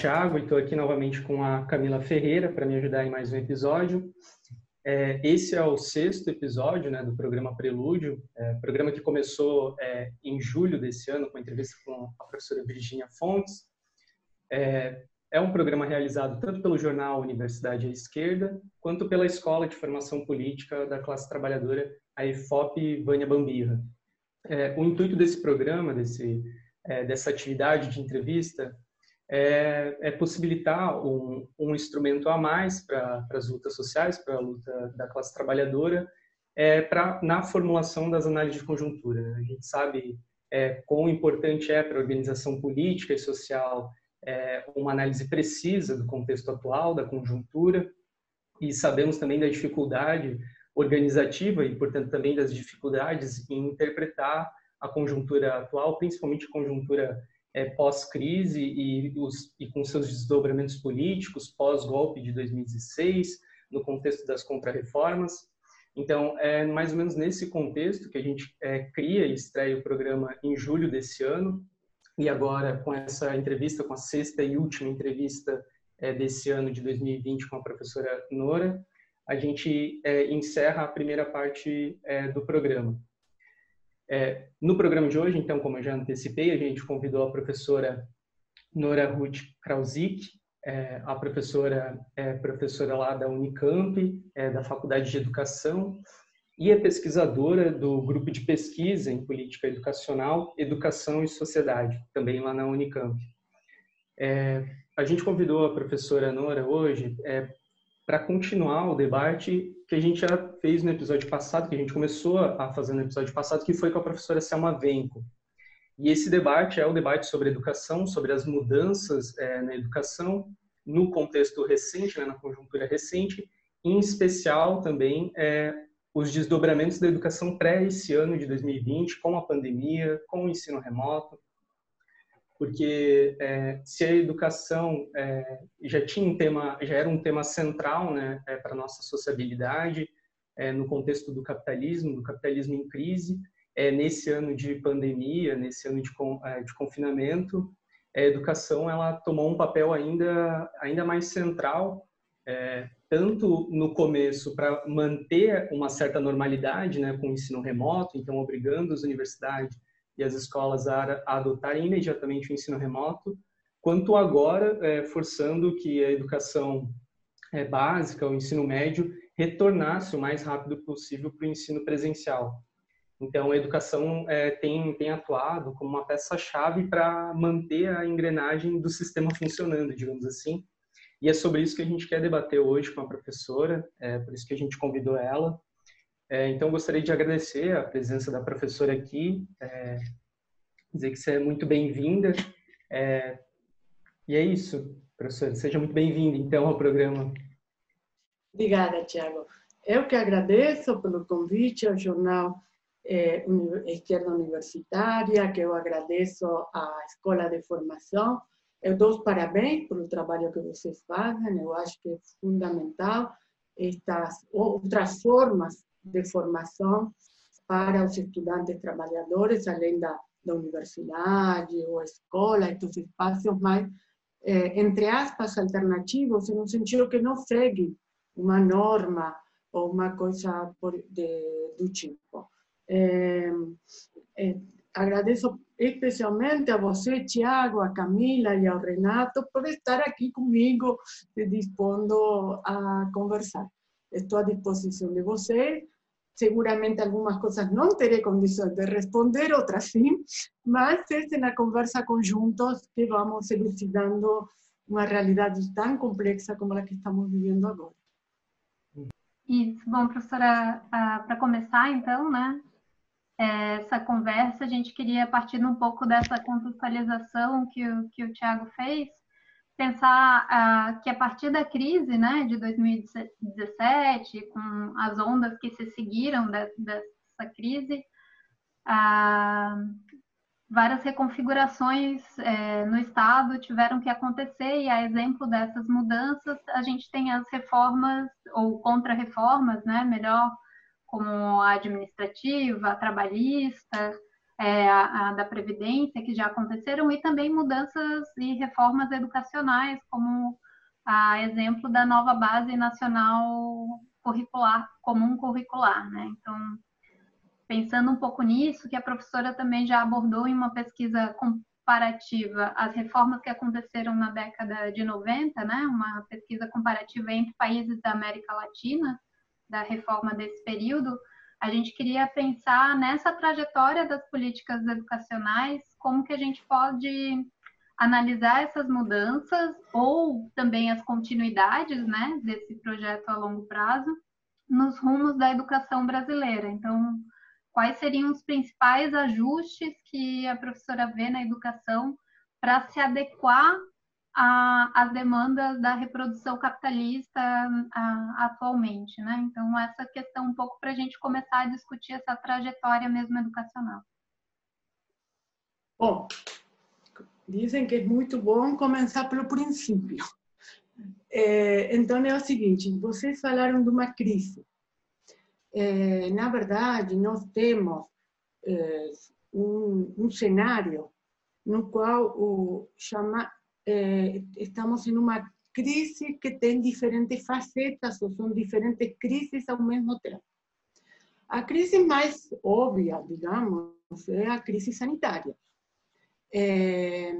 Thiago e estou aqui novamente com a Camila Ferreira para me ajudar em mais um episódio. É, esse é o sexto episódio né, do programa Prelúdio, é, programa que começou é, em julho desse ano com a entrevista com a professora Virginia Fontes. É, é um programa realizado tanto pelo jornal Universidade à Esquerda, quanto pela Escola de Formação Política da Classe Trabalhadora, a EFOP Vânia Bambirra. É, o intuito desse programa, desse, é, dessa atividade de entrevista, é, é possibilitar um, um, instrumento a mais para as lutas sociais, para a luta da classe trabalhadora, é, pra, na formulação das análises de conjuntura. Né? A gente sabe é, quão importante é para a organização política e social é, uma análise precisa do contexto atual, da conjuntura, e sabemos também da dificuldade organizativa e, portanto, também das dificuldades em interpretar a conjuntura atual, principalmente a conjuntura é, pós-crise e, e, com seus desdobramentos políticos, pós-golpe de 2016, no contexto das contrarreformas. Então, é mais ou menos nesse contexto que a gente é, cria e estreia o programa em julho desse ano, e agora com essa entrevista, com a sexta e última entrevista é, desse ano de 2020 com a professora Nora, a gente é, encerra a primeira parte é, do programa. É, no programa de hoje, então, como eu já antecipei, a gente convidou a professora Nora Ruth Krausik, é, a professora é professora lá da Unicamp, é, da Faculdade de Educação, e é pesquisadora do grupo de pesquisa em política educacional, educação e sociedade, também lá na Unicamp. É, a gente convidou a professora Nora hoje é, para continuar o debate que a gente já fez no episódio passado, que a gente começou a fazer no episódio passado, que foi com a professora Selma Venco. E esse debate é o debate sobre educação, sobre as mudanças é, na educação, no contexto recente, né, na conjuntura recente, em especial também é, os desdobramentos da educação pré esse ano de 2020, com a pandemia, com o ensino remoto, porque é, se a educação é, já tinha um tema, já era um tema central, né, é, para nossa sociabilidade, é, no contexto do capitalismo, do capitalismo em crise, é, nesse ano de pandemia, nesse ano de, é, de confinamento, a educação ela tomou um papel ainda ainda mais central, tanto no começo para manter uma certa normalidade, né, com o ensino remoto, então obrigando as universidades e as escolas a, a adotarem imediatamente o ensino remoto, quanto agora é, forçando que a educação é, básica, o ensino médio, retornasse o mais rápido possível para o ensino presencial. Então, a educação é, tem, tem atuado como uma peça-chave para manter a engrenagem do sistema funcionando, digamos assim. E é sobre isso que a gente quer debater hoje com a professora, é por isso que a gente convidou ela. É, então, gostaria de agradecer a presença da professora aqui, é, dizer que você é muito bem-vinda. É, e é isso, professora, seja muito bem-vinda, então, ao programa. Obrigada, Tiago. Eu que agradeço pelo convite ao jornal é, Esquerda Universitária, que eu agradeço à Escola de Formação. Eu dou os parabéns pelo trabalho que vocês fazem, eu acho que é fundamental estas outras formas de formação para os estudantes trabalhadores, além da, da universidade ou escola, esses espaços mais, eh, entre aspas, alternativos, no sentido que não segue uma norma ou uma coisa por, de, do tipo. Agradeço especialmente a você, Tiago, a Camila e ao Renato por estar aqui comigo, se dispondo a conversar. Estou à disposição de vocês seguramente algunas cosas no teré condiciones de responder, otras sí, mas en la conversa conjuntos que vamos elucidando uma realidade tão complexa como a que estamos vivendo agora. Isso, bom, professora, para começar então, né, essa conversa, a gente queria partir um pouco dessa contextualização que o, que o Tiago fez, pensar uh, que a partir da crise né, de 2017, com as ondas que se seguiram de, dessa crise, uh, várias reconfigurações uh, no Estado tiveram que acontecer, e a exemplo dessas mudanças, a gente tem as reformas, ou contra-reformas, né, melhor, como a administrativa, a trabalhista, é, a, a da Previdência, que já aconteceram, e também mudanças e reformas educacionais, como a exemplo da nova Base Nacional Curricular, Comum Curricular. Né? Então, pensando um pouco nisso, que a professora também já abordou em uma pesquisa comparativa as reformas que aconteceram na década de 90, né? uma pesquisa comparativa entre países da América Latina, da reforma desse período, a gente queria pensar nessa trajetória das políticas educacionais, como que a gente pode analisar essas mudanças ou também as continuidades né, desse projeto a longo prazo nos rumos da educação brasileira. Então, quais seriam os principais ajustes que a professora vê na educação para se adequar às demandas da reprodução capitalista a, atualmente, né? Então, essa questão um pouco para a gente começar a discutir essa trajetória mesmo educacional. Bom, dizem que é muito bom começar pelo princípio. É, então, é o seguinte, vocês falaram de uma crise. É, na verdade, nós temos é, um, um, cenário no qual o, chama, é, estamos em uma crise que tem diferentes facetas, ou são diferentes crises ao mesmo tempo. A crise mais óbvia, digamos, é a crise sanitária. É,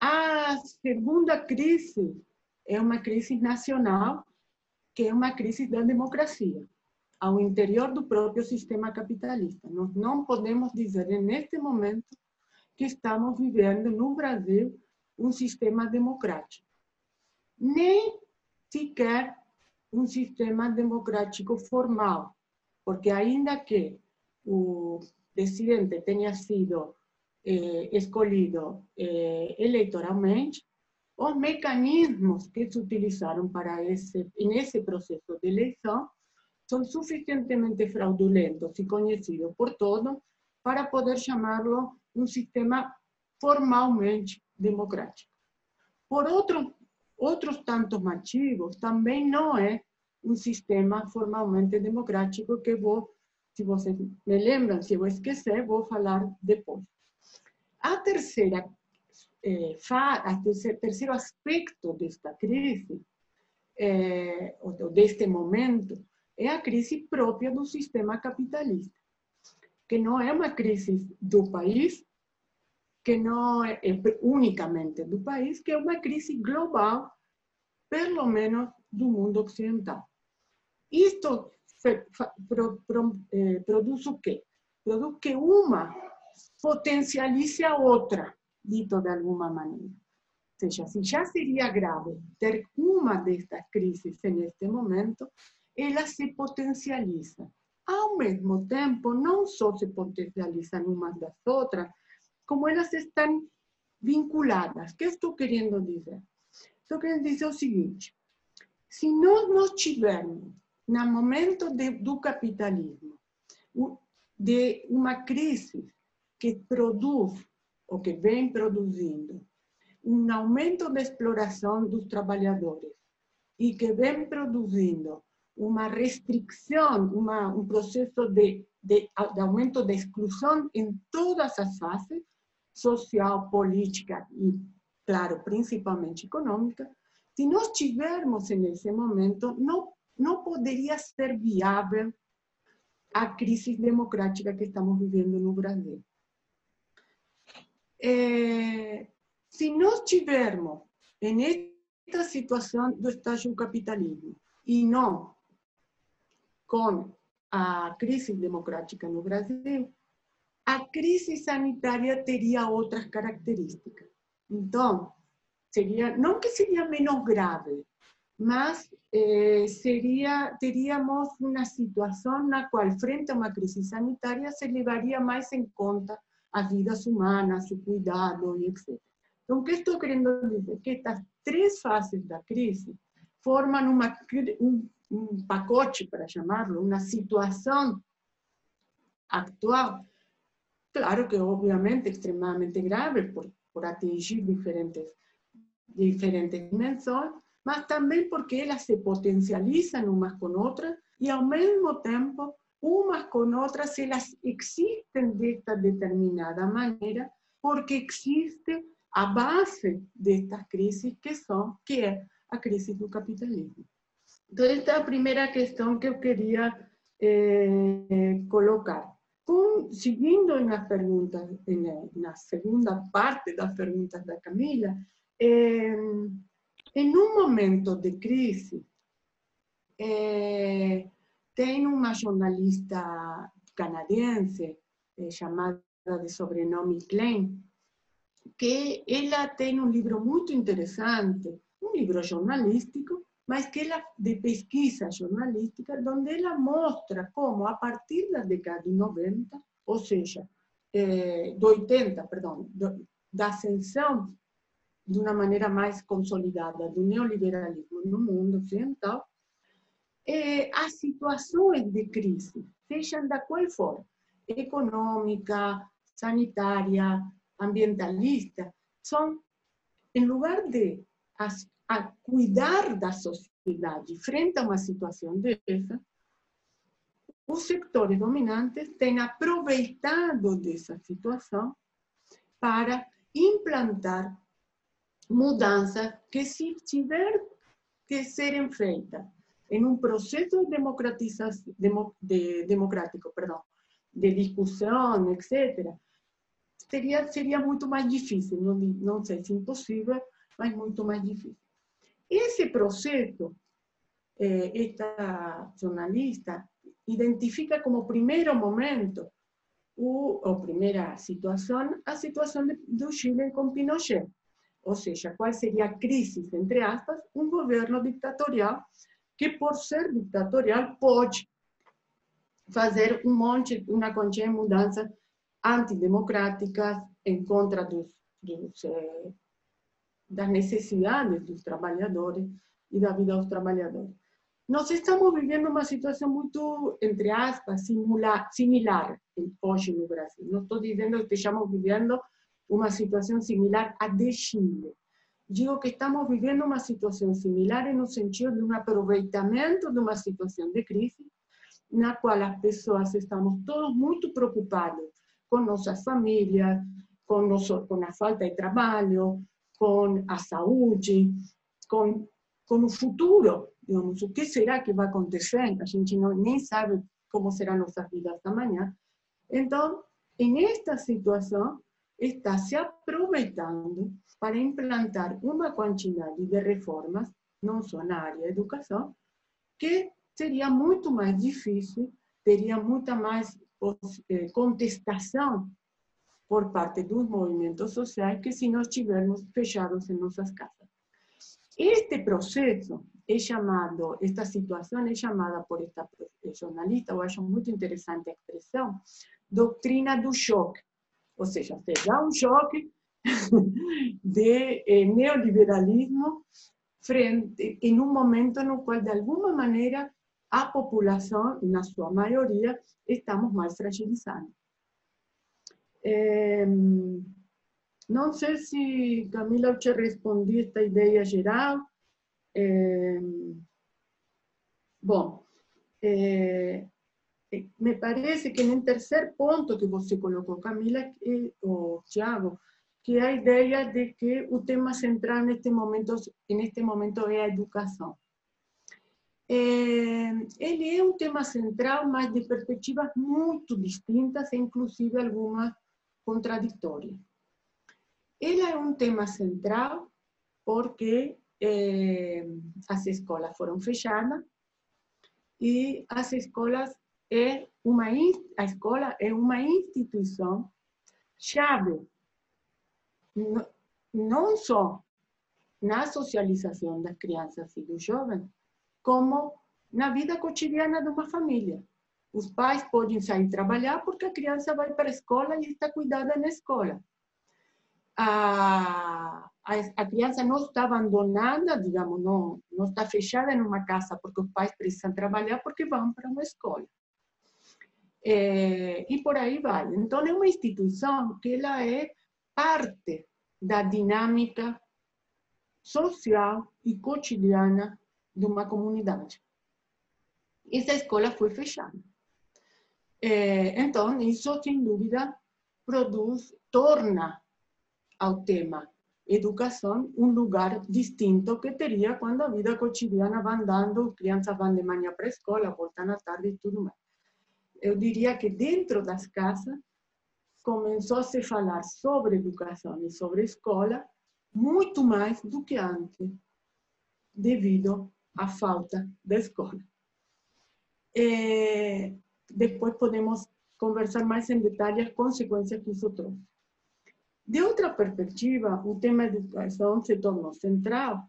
a segunda crise é uma crise nacional, que é uma crise da democracia ao interior do próprio sistema capitalista. Nós não podemos dizer, neste momento, que estamos vivendo no Brasil um sistema democrático. Nem sequer um sistema democrático formal, porque ainda que o presidente tenha sido eh, escolhido eh, eleitoralmente, os mecanismos que se utilizaram para esse, nesse processo de eleição são suficientemente fraudulentos e conhecidos por todos para poder chamá-lo um sistema formalmente democrático. Por outro, outros tantos motivos, também não é um sistema formalmente democrático que vou, se vocês me lembram, se eu esquecer, vou falar depois. A terceira, eh, a terceiro, terceiro aspecto desta crise, eh, ou deste momento, é a crise própria do sistema capitalista, que não é uma crise do país, que não é, é unicamente do país, que é uma crise global, pelo menos do mundo ocidental. Isto eh, produz o quê? Produz que uma potencialize a outra, dito de alguma maneira. Ou seja, se já seria grave ter uma destas crises neste momento, ela se potencializa. Ao mesmo tempo, não só se potencializam umas das outras, como elas estão vinculadas. O que estou querendo dizer? Estou querendo dizer o seguinte: se nós não tivermos, no momento de, do capitalismo, de uma crise que produz, ou que vem produzindo, um aumento da exploração dos trabalhadores e que vem produzindo uma restrição, uma, um processo de, de, de aumento da exclusão em todas as fases, social, política e, claro, principalmente econômica, se nós tivermos nesse momento, não, não poderia ser viável a crise democrática que estamos vivendo no Brasil. É, se nós tivermos nesta situação do estágio capitalismo e não com a crise democrática no Brasil, a crise sanitária teria outras características. Então, seria não que seria menos grave, mas eh, seria teríamos uma situação na qual, frente a uma crise sanitária, se levaria mais em conta as vidas humanas, o cuidado e etc. Então, o que estou querendo dizer? Que estas três fases da crise formam uma, um, um pacote, para chamarlo, uma situação atual, claro que obviamente extremamente grave por, por atingir diferentes, diferentes dimensões, mas também porque elas se potencializam umas com outras e ao mesmo tempo unas con otras, se las existen de esta determinada manera, porque existe a base de estas crisis que son, que es la crisis del capitalismo. Entonces, esta es la primera cuestión que yo quería eh, colocar. Con, siguiendo en las preguntas, en la, segunda parte de las preguntas de Camila, eh, en un momento de crisis, eh, tem uma jornalista canadiense eh, chamada de sobrenome Klein, que ela tem um livro muito interessante, um livro jornalístico, mas que ela de pesquisa jornalística, onde ela mostra como a partir da década de 90, ou seja, eh, do 80, perdão, do, da ascensão de uma maneira mais consolidada do neoliberalismo no mundo ocidental, eh, as situações de crise, sejam da qual for, econômica, sanitária, ambientalista, são, em lugar de as, a cuidar da sociedade frente a uma situação dessa, os setores dominantes têm aproveitado dessa situação para implantar mudanças que, se tiver que serem feitas de democratización, de, democrático, perdón, de discusión, etc., sería, sería mucho más difícil, no, no sé si imposible, pero mucho más difícil. Ese proceso, eh, esta jornalista identifica como primer momento o primera situación, a situación de, de Chile con Pinochet. O sea, ¿cuál sería crisis, entre aspas, un gobierno dictatorial que por ser ditatorial pode fazer um monte, uma quantia de mudanças antidemocráticas em contra dos, dos eh, das necessidades dos trabalhadores e da vida dos trabalhadores. Nós estamos vivendo uma situação muito, entre aspas, simula, similar hoje no Brasil. Não estou dizendo que estejamos vivendo uma situação similar à de Chile. digo que estamos viviendo una situación similar un sentido de un aprovechamiento de una situación de crisis, en la cual las personas estamos todos muy preocupados con nuestras familias, con, con la falta de trabajo, con la salud, con, con el futuro. Digamos, ¿qué será que va a acontecer? A gente no, ni sabe cómo serán nuestras vidas mañana. Entonces, en esta situación, está se aprovechando para implantar uma quantidade de reformas, não só na área da educação, que seria muito mais difícil, teria muita mais eh, contestação por parte dos movimentos sociais que se nós estivermos fechados em nossas casas. Este processo é chamado, esta situação é chamada por esta jornalista, eu acho muito interessante a expressão, doutrina do choque. Ou seja, se dá um choque de eh, neoliberalismo frente, em um momento no qual, de alguma maneira, a população, na sua maioria, estamos mais fragilizados. É, não sei se, Camila, eu te respondi esta ideia geral. É, bom, é, me parece que en el tercer punto que você colocó, Camila o Tiago, que a ideia de que o tema central neste momento, este momento é a educação. É, ele é um tema central, mas de perspectivas muito distintas, e inclusive algumas contraditórias. Ele é um tema central porque é, as escolas foram fechadas e as escolas é uma, a escola é uma instituição chave, não só na socialização das crianças e dos jovens, como na vida cotidiana de uma família. Os pais podem sair trabalhar porque a criança vai para a escola e está cuidada na escola. A, a, a criança não está abandonada, digamos, não, não está fechada em uma casa porque os pais precisam trabalhar porque vão para uma escola. Eh, y por ahí va. Entonces, es una institución que la es parte de la dinámica social y cotidiana de una comunidad. Esa escuela fue fechada. É, então, isso, sem dúvida, produz, torna ao tema educação um lugar distinto que teria quando a vida cotidiana vai andando, crianças vão de manhã para a escola, voltam à tarde e tudo mais. Eu diria que dentro das casas começou a se falar sobre educação e sobre escola muito mais do que antes, devido à falta da escola. É, depois podemos conversar mais em detalhe as consequências que isso trouxe. De outra perspectiva, o tema educação se tornou central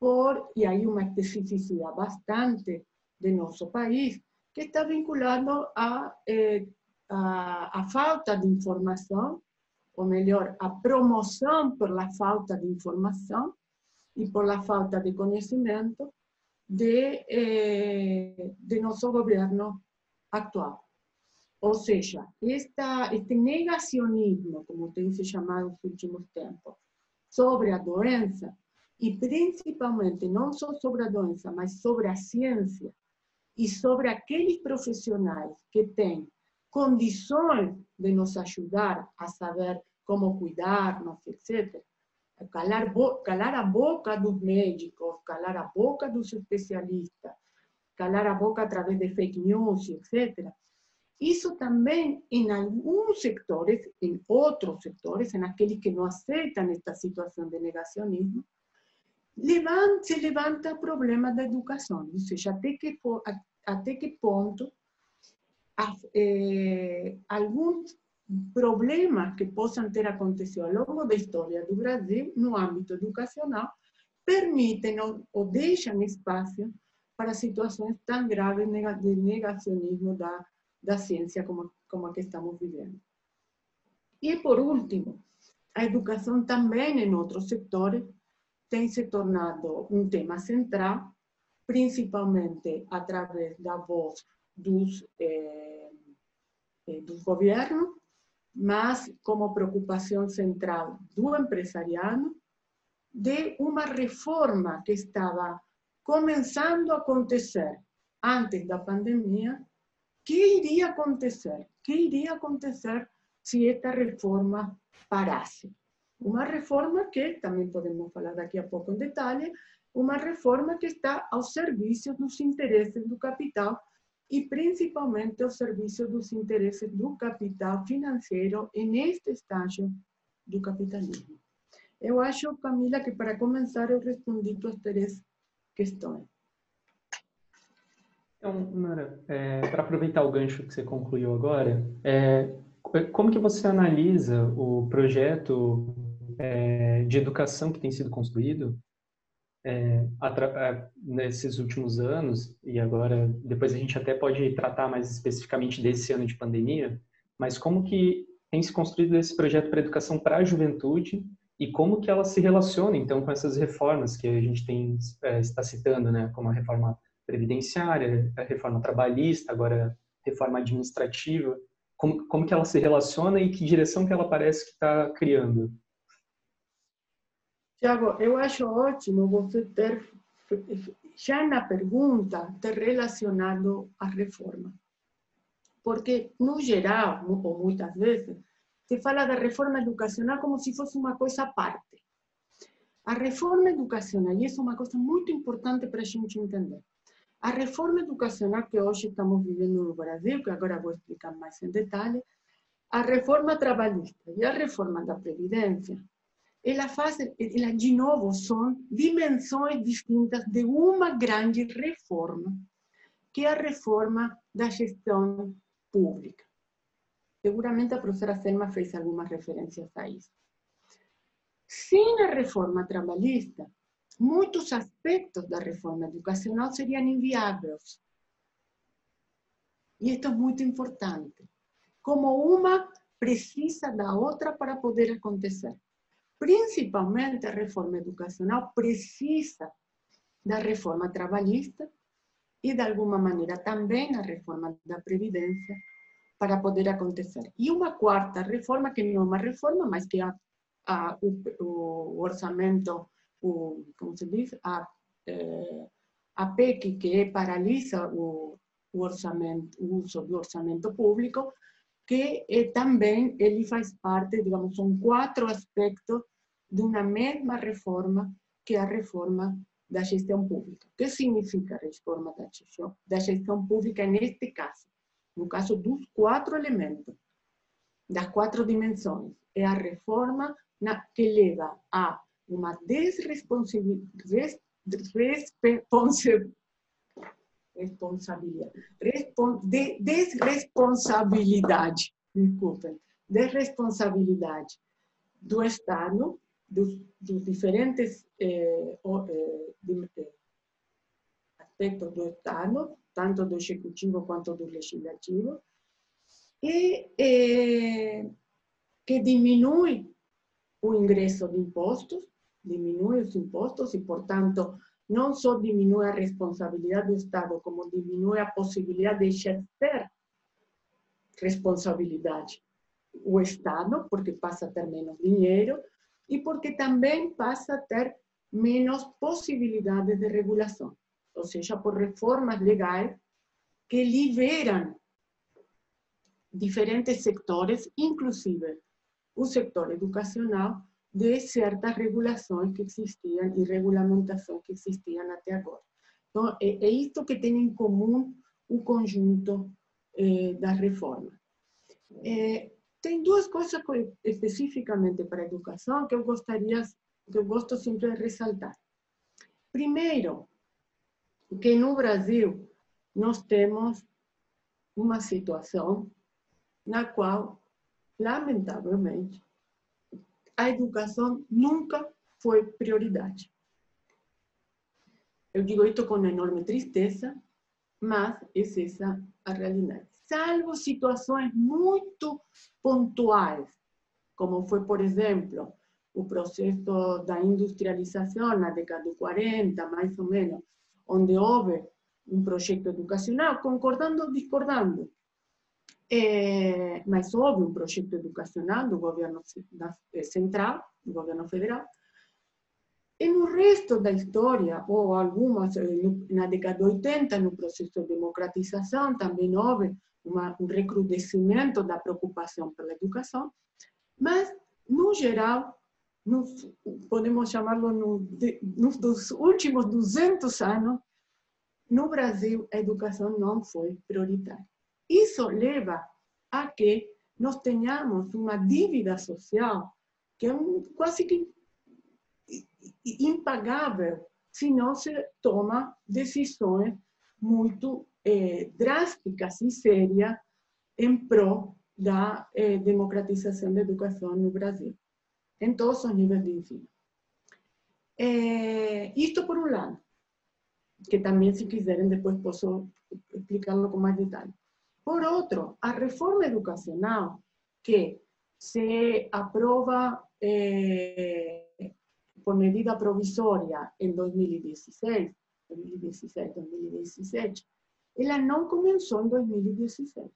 por, e aí uma especificidade bastante de nosso país, que está vinculado a, eh, a, a falta de informação, ou melhor, a promoção pela falta de informação e pela falta de conhecimento de, eh, de nosso governo actual. Ou seja, esta, este negacionismo, como tem se chamado nos últimos tempos, sobre a doença, e principalmente não só sobre a doença, mas sobre a ciência e sobre aqueles profissionais que têm condições de nos ajudar a saber como cuidarmos, etc. Calar, calar a boca dos médicos, calar a boca dos especialistas, calar a boca através de fake news, etc isso também, em alguns setores, em outros setores, em aqueles que não aceitam esta situação de negacionismo, levanta, se levanta o problema da educação, ou seja, até que, até que eh, problemas que possam ter acontecido ao longo da história do Brasil, no âmbito educacional, permitem ou, ou deixam espaço para situações tão graves de negacionismo da da ciência como, como que estamos vivendo. E, por último, a educação também em outros setores tem se tornado um tema central, principalmente através da voz dos, eh, eh, dos governos, mas como preocupação central do empresariado, de uma reforma que estava começando a acontecer antes da pandemia que iria acontecer? que iria acontecer se esta reforma parasse? Uma reforma que, também podemos falar daqui a pouco em detalhe, uma reforma que está ao serviço dos interesses do capital e principalmente ao serviço dos interesses do capital financeiro neste estágio do capitalismo. Eu acho, Camila, que para começar eu respondi as três questões. Então, Mara, é, para aproveitar o gancho que você concluiu agora, é, como que você analisa o projeto é, de educação que tem sido construído é, é, nesses últimos anos, e agora depois a gente até pode tratar mais especificamente desse ano de pandemia, mas como que tem se construído esse projeto para educação para a juventude e como que ela se relaciona então com essas reformas que a gente tem é, está citando, né, como a reforma previdenciária, a reforma trabalhista, agora a reforma administrativa, como, como que ela se relaciona e que direção que ela parece que está criando? Tiago, eu acho ótimo você ter, já na pergunta, ter relacionado a reforma. Porque, no geral, ou muitas vezes, se fala da reforma educacional como se fosse uma coisa à parte. A reforma educacional, e isso é uma coisa muito importante para a gente entender, a reforma educacional que hoje estamos vivendo no Brasil, que agora vou explicar mais em detalhe, a reforma trabalhista e a reforma da Previdência, ela faz, ela de novo são dimensões distintas de uma grande reforma, que é a reforma da gestão pública. Seguramente a professora Selma fez algumas referências a isso. Sem a reforma trabalhista, muitos aspectos da reforma educacional seriam inviáveis. E isto é muito importante. Como uma precisa da outra para poder acontecer. Principalmente a reforma educacional precisa da reforma trabalhista e, de alguma maneira, também a reforma da Previdência para poder acontecer. E uma quarta reforma, que não é uma reforma, mas que é a, a, o, o orçamento o, como se diz, a, é, a PEC, que paralisa o, o orçamento, o uso do orçamento público, que eh, também ele faz parte, digamos, são quatro aspectos de uma mesma reforma, que é a reforma da gestão pública. O que significa a reforma da gestão, da gestão pública neste caso? No caso dos quatro elementos, das quatro dimensões. É a reforma na, que leva a uma desresponsabilidade, responsabilidade, de, desresponsabilidade, desculpem, desresponsabilidade do Estado, dos, dos diferentes eh, eh, aspectos do Estado, tanto do Executivo quanto do Legislativo, e eh, que diminui o ingresso de impostos, diminui os impostos e, portanto, não só diminui a responsabilidade do Estado, como diminui a possibilidade de exercer responsabilidade o Estado, porque passa a ter menos dinheiro e porque também passa a ter menos possibilidades de regulação, ou seja, por reformas legais que liberam diferentes sectores, inclusive o sector educacional, de certas regulações que existiam e regulamentações que existiam até agora. Então, é, isto que tem em comum o conjunto eh, das reformas. É, tem duas coisas especificamente para a educação que eu gostaria, que eu gosto sempre de ressaltar. Primeiro, que no Brasil nós temos uma situação na qual, lamentavelmente, a educação nunca foi prioridade. Eu digo isso com enorme tristeza, mas é essa a realidade. Salvo situações muito pontuais, como foi, por exemplo, o processo da industrialização na década de 40, mais ou menos, onde houve um projeto educacional, concordando ou discordando, é, mas houve um projeto educacional do governo eh, central, do governo federal, e no resto da história, ou algumas, eh, na década de 80, no processo de democratização, também houve uma, um recrudescimento da preocupação pela educação, mas, no geral, nos, podemos chamá-lo no, nos dos últimos 200 anos, no Brasil, a educação não foi prioritária. Isso leva a que nós tenhamos uma dívida social que é um, quase que impagável se não se toma decisões muito eh, drásticas e sérias em prol da eh, democratização da educação no Brasil, em todos os níveis de ensino. Eh, isto por um lado, que também, se quiserem, depois posso explicar-lo com mais detalhe. Por outro, a reforma educacional que se aprova eh, por medida provisória em 2016, 2016, 2017, ela não começou em 2016.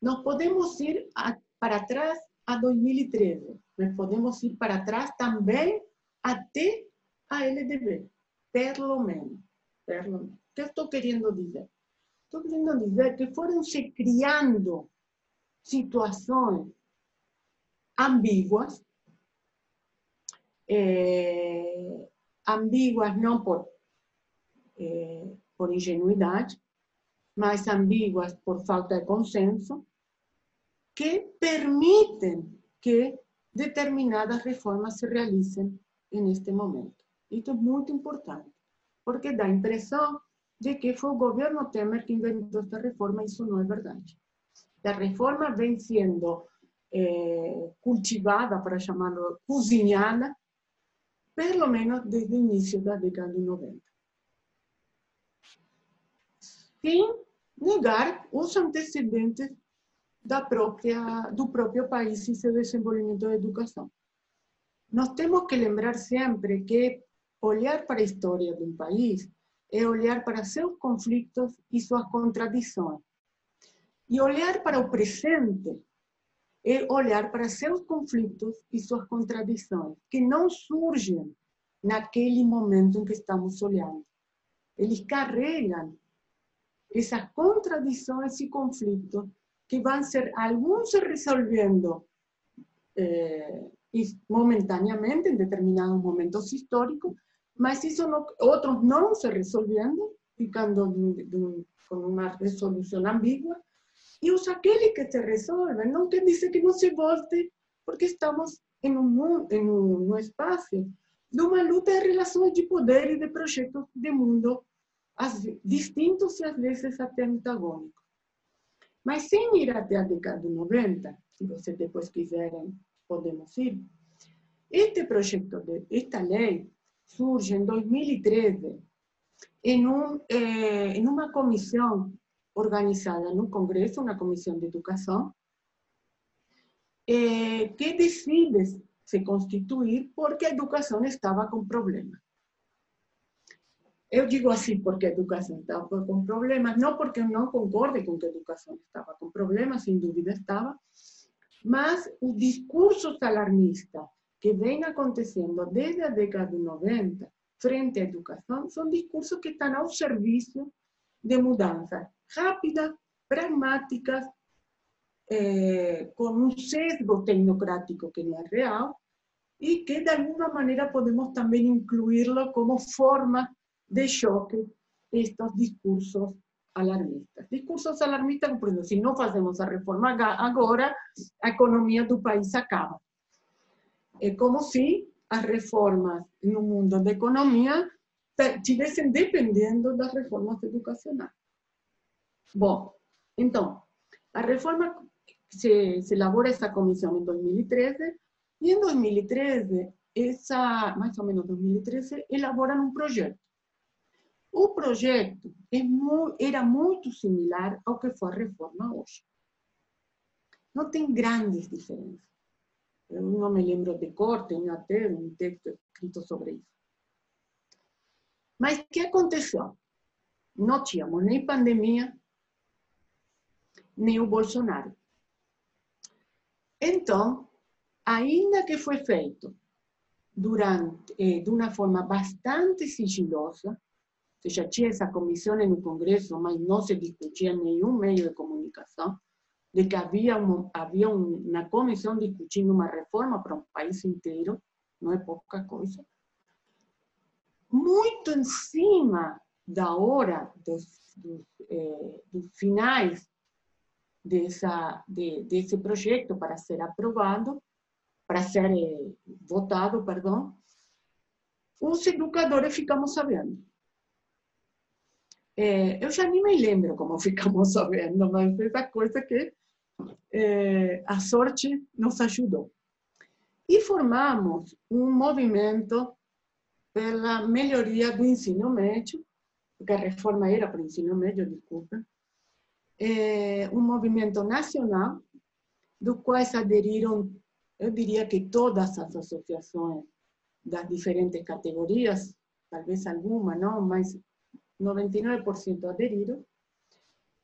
Nós podemos ir a, para trás a 2013, mas podemos ir para trás também até a LDB, pelo menos. Pelo menos. O que estou querendo dizer? Estou querendo dizer que foram se criando situações ambíguas, eh, ambíguas não por, eh, por ingenuidade, mas ambíguas por falta de consenso, que permitem que determinadas reformas se realicem neste momento. Isso é muito importante, porque dá a impressão de que fue el gobierno Temer que inventó esta reforma, y eso no es verdad. La reforma vem siendo eh, cultivada, para llamarlo, cozinhada, lo menos desde el inicio de la década de 90. Sin negar los antecedentes da própria, do próprio país e seu desenvolvimento da educação. Nós temos que lembrar sempre que olhar para a história de um país é olhar para seus conflitos e suas contradições. E olhar para o presente é olhar para seus conflitos e suas contradições, que não surgem naquele momento em que estamos olhando. Eles carregam esa contradicción, ese conflicto, que van a ser algunos resolviendo eh, momentáneamente en determinados momentos históricos, mas eso no, otros no se resolviendo, ficando con una resolución ambigua, y los aquellos que se resuelven, no que dice que no se volte, porque estamos en un, en un, espacio de una luta de relaciones de poder y de proyectos de mundo distintos y a veces até antagónicos. Mas sem ir até a década de 90, se vocês depois quiserem, podemos ir. Este projeto, de, esta lei, surge em 2013 em, um, eh, em uma comissão organizada no Congresso, uma comissão de educação, eh, que decide se constituir porque a educação estava com problemas. Eu digo assim porque a educação estava com problemas, não porque eu não concorde com que a educação estava com problemas, sem dúvida estava, mas o discurso alarmista que vem acontecendo desde a década de 90 frente à educação são discursos que estão ao serviço de mudanças rápidas, pragmáticas, eh, com um sesgo tecnocrático que não é real e que de alguma maneira podemos também incluí-lo como forma de choque estos discursos alarmistas. Discursos alarmistas, porque si no hacemos a reforma ahora, la economía del país acaba. Es como si las reformas en un mundo de economía estuviesen dependiendo de las reformas educacionales. Bueno, entonces, la reforma, se, se elabora esa comisión en 2013 y en 2013, esa, más o menos 2013, elaboran un proyecto o projeto era muito similar ao que foi a reforma hoje. Não tem grandes diferenças. Eu não me lembro de cor, tenho até um texto escrito sobre isso. Mas o que aconteceu? Não tínhamos nem pandemia, nem o Bolsonaro. Então, ainda que foi feito durante, eh, de uma forma bastante sigilosa, se já tinha essa comissão no Congresso, mas não se discutia nenhum meio de comunicação, de que havia, uma, havia uma comissão discutindo uma reforma para um país inteiro, não é pouca coisa. Muito em cima da hora dos, dos, eh, dos finais dessa, de, desse projeto para ser aprovado, para ser eh, votado, perdão, os educadores ficamos sabendo. É, eu já nem me lembro como ficamos sabendo, mas essa coisa que é, a sorte nos ajudou. E formamos um movimento pela melhoria do ensino médio, porque a reforma era para o ensino médio, desculpa, é, um movimento nacional, do qual aderiram, eu diria que todas as associações das diferentes categorias, talvez alguma não, mas 99% aderido.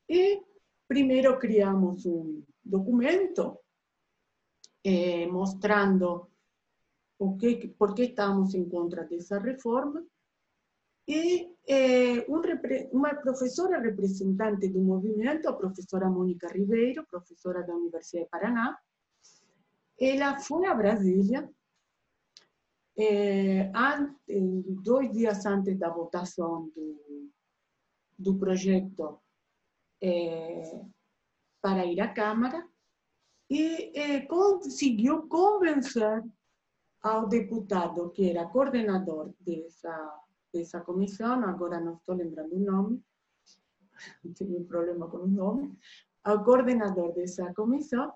Y primero creamos un documento eh, mostrando por qué, por qué estábamos en contra de esa reforma. Y eh, un, una profesora representante del movimiento, profesora Mónica Ribeiro, profesora de la Universidad de Paraná, ella fue a Brasília é, dois dias antes da votação do, do projeto é, para ir à Câmara e é, conseguiu convencer ao deputado que era coordenador dessa, dessa comissão, agora não estou lembrando o nome, tenho um problema com o nome, ao coordenador dessa comissão,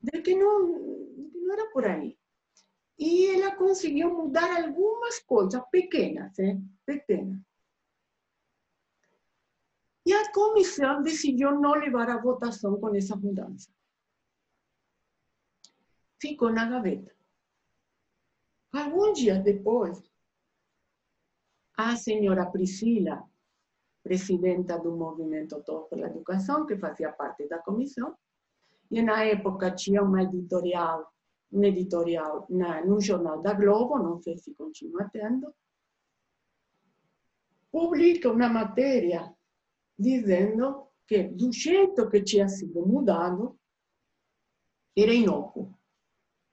de que não, não era por aí y ella consiguió mudar algunas cosas pequeñas, ¿eh? pequeñas. Y la comisión decidió no llevar a votación con esa mudanza. Ficou na gaveta. Alguns dias depois, a senhora Priscila, presidenta do Movimento Todos pela Educação, que fazia parte da comissão, e na época tinha uma editorial un editorial na, num jornal da Globo, não sei se continua tendo, publica uma matéria dizendo que do jeito que tinha sido mudado, era inócuo,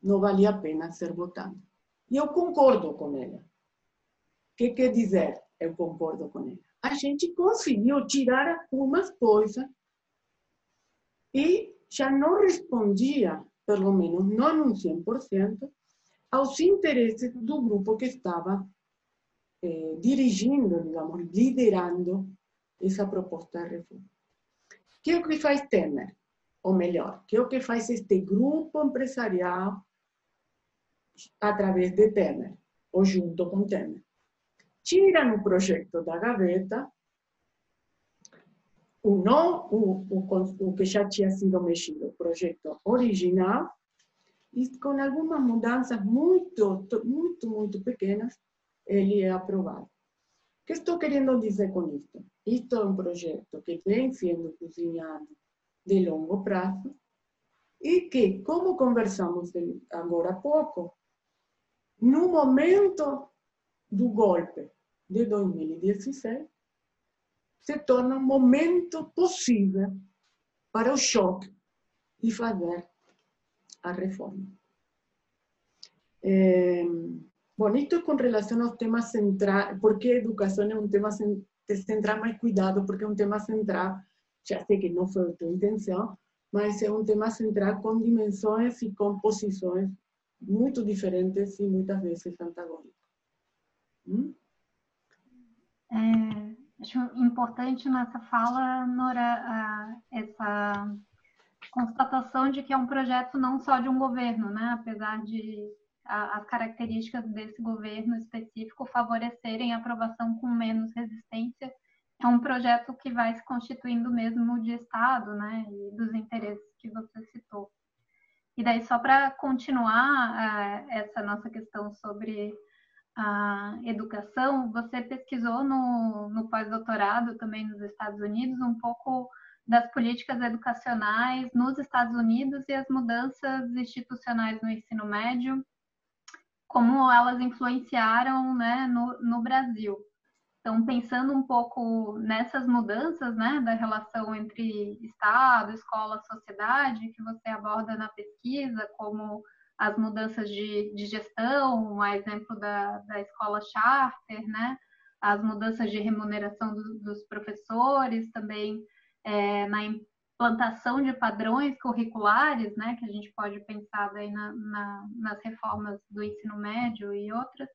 não valia a pena ser votado. E eu concordo com ela. O que quer dizer eu concordo com ela? A gente conseguiu tirar algumas coisas e já não respondia, pelo menos não num 100%, aos interesses do grupo que estava eh, dirigindo, digamos, liderando essa proposta de reforma. Que é o que faz Temer? Ou melhor, que é o que faz este grupo empresarial através de Temer, ou junto com Temer? Tiram o projeto da gaveta, o, o, o, o que já tinha sido mexido, o projeto original, e com algumas mudanças muito, muito, muito pequenas, ele é aprovado. O que estou querendo dizer com isto? Isto é um projeto que vem sendo cozinhado de longo prazo e que, como conversamos agora há pouco, no momento do golpe de 2016, se torna um momento possível para o choque de fazer a reforma. Eh, bonito con relación a los temas centrales, porque educación es un tema central, más cuidado, porque es un tema central, ya sé que no fue tu intención, pero es un tema central con dimensiones y composiciones muy diferentes y muchas veces antagónicas. ¿Mm? É, acho importante nessa fala, Nora, essa constatação de que é um projeto não só de um governo, né? apesar de as características desse governo específico favorecerem a aprovação com menos resistência. É um projeto que vai se constituindo mesmo de Estado, né, e dos interesses que você citou. E daí, só para continuar uh, essa nossa questão sobre a educação, você pesquisou no, no pós-doutorado também nos Estados Unidos um pouco das políticas educacionais nos Estados Unidos e as mudanças institucionais no ensino médio como elas influenciaram né, no, no Brasil. Então, pensando um pouco nessas mudanças né, da relação entre Estado, escola, sociedade, que você aborda na pesquisa, como as mudanças de, de gestão, um exemplo da, da escola charter, né, as mudanças de remuneração do, dos professores, também é, na implantação de padrões curriculares, né, que a gente pode pensar daí na, na, nas reformas do ensino médio e outras,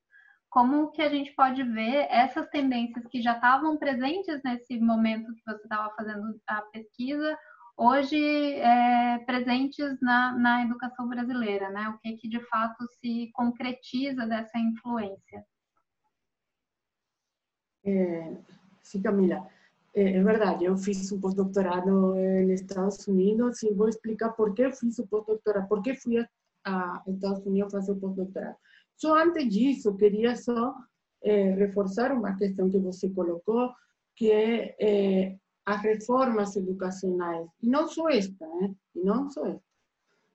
como que a gente pode ver essas tendências que já estavam presentes nesse momento que você estava fazendo a pesquisa, hoje é, presentes na, na educação brasileira, né? O que que de fato se concretiza dessa influência? É, sim, Camila. É, é verdade, eu fiz um pós-doutorado nos Estados Unidos e vou explicar por que fiz o pós-doutorado, por que fui a, a Estados Unidos fazer o pós-doutorado. Só antes disso, queria só é, reforçar uma questão que você colocou, que é, é as reformas educacionais, não só esta, né? e não só esta,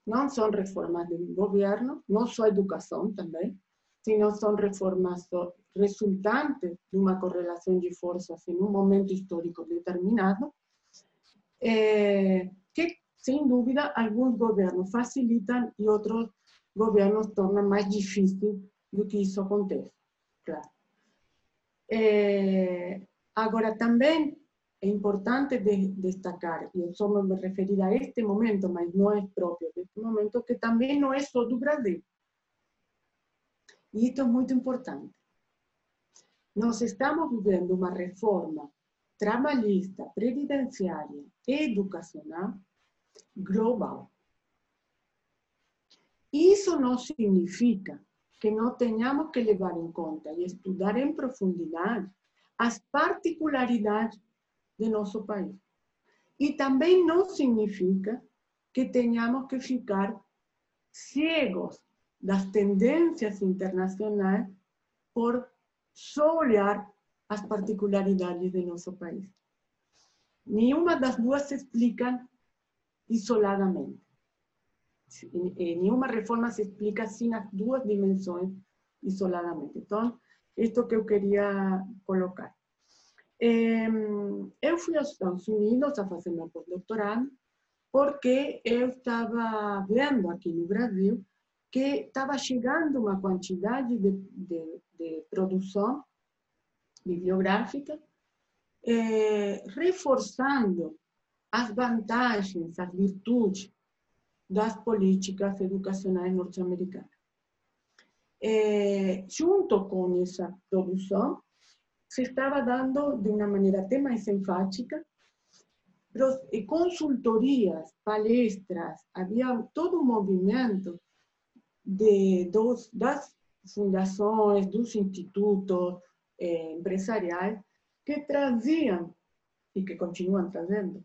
não são reformas do governo, não só educação também, sino são reformas resultantes de uma correlação de forças em um momento histórico determinado, eh, que, sem dúvida, alguns governos facilitam e outros governos tornam mais difícil do que isso acontece. Claro. Eh, agora, também é importante de, destacar, e eu só me referir a este momento, mas não é próprio deste momento, que também não é só do Brasil. E isto é muito importante. Nós estamos vivendo uma reforma trabalhista, previdenciária educacional global. Isso não significa que não tenhamos que levar em conta e estudar em profundidade as particularidades de nosso país. E também não significa que tenhamos que ficar cegos das tendências internacionais por só olhar as particularidades de nosso país. Nenhuma das duas se explica isoladamente. Nenhuma reforma se explica sem as duas dimensões isoladamente. Então, isto que eu queria colocar. Eu fui aos Estados Unidos a fazer meu pós-doutorado, porque eu estava vendo aqui no Brasil que estava chegando uma quantidade de, de, de produção bibliográfica eh, reforçando as vantagens, as virtudes das políticas educacionais norte-americanas. Eh, junto com essa produção, se estava dando de uma maneira até mais enfática consultorias, palestras, havia todo um movimento de, dos, das fundações, dos institutos eh, empresariais que traziam, e que continuam trazendo,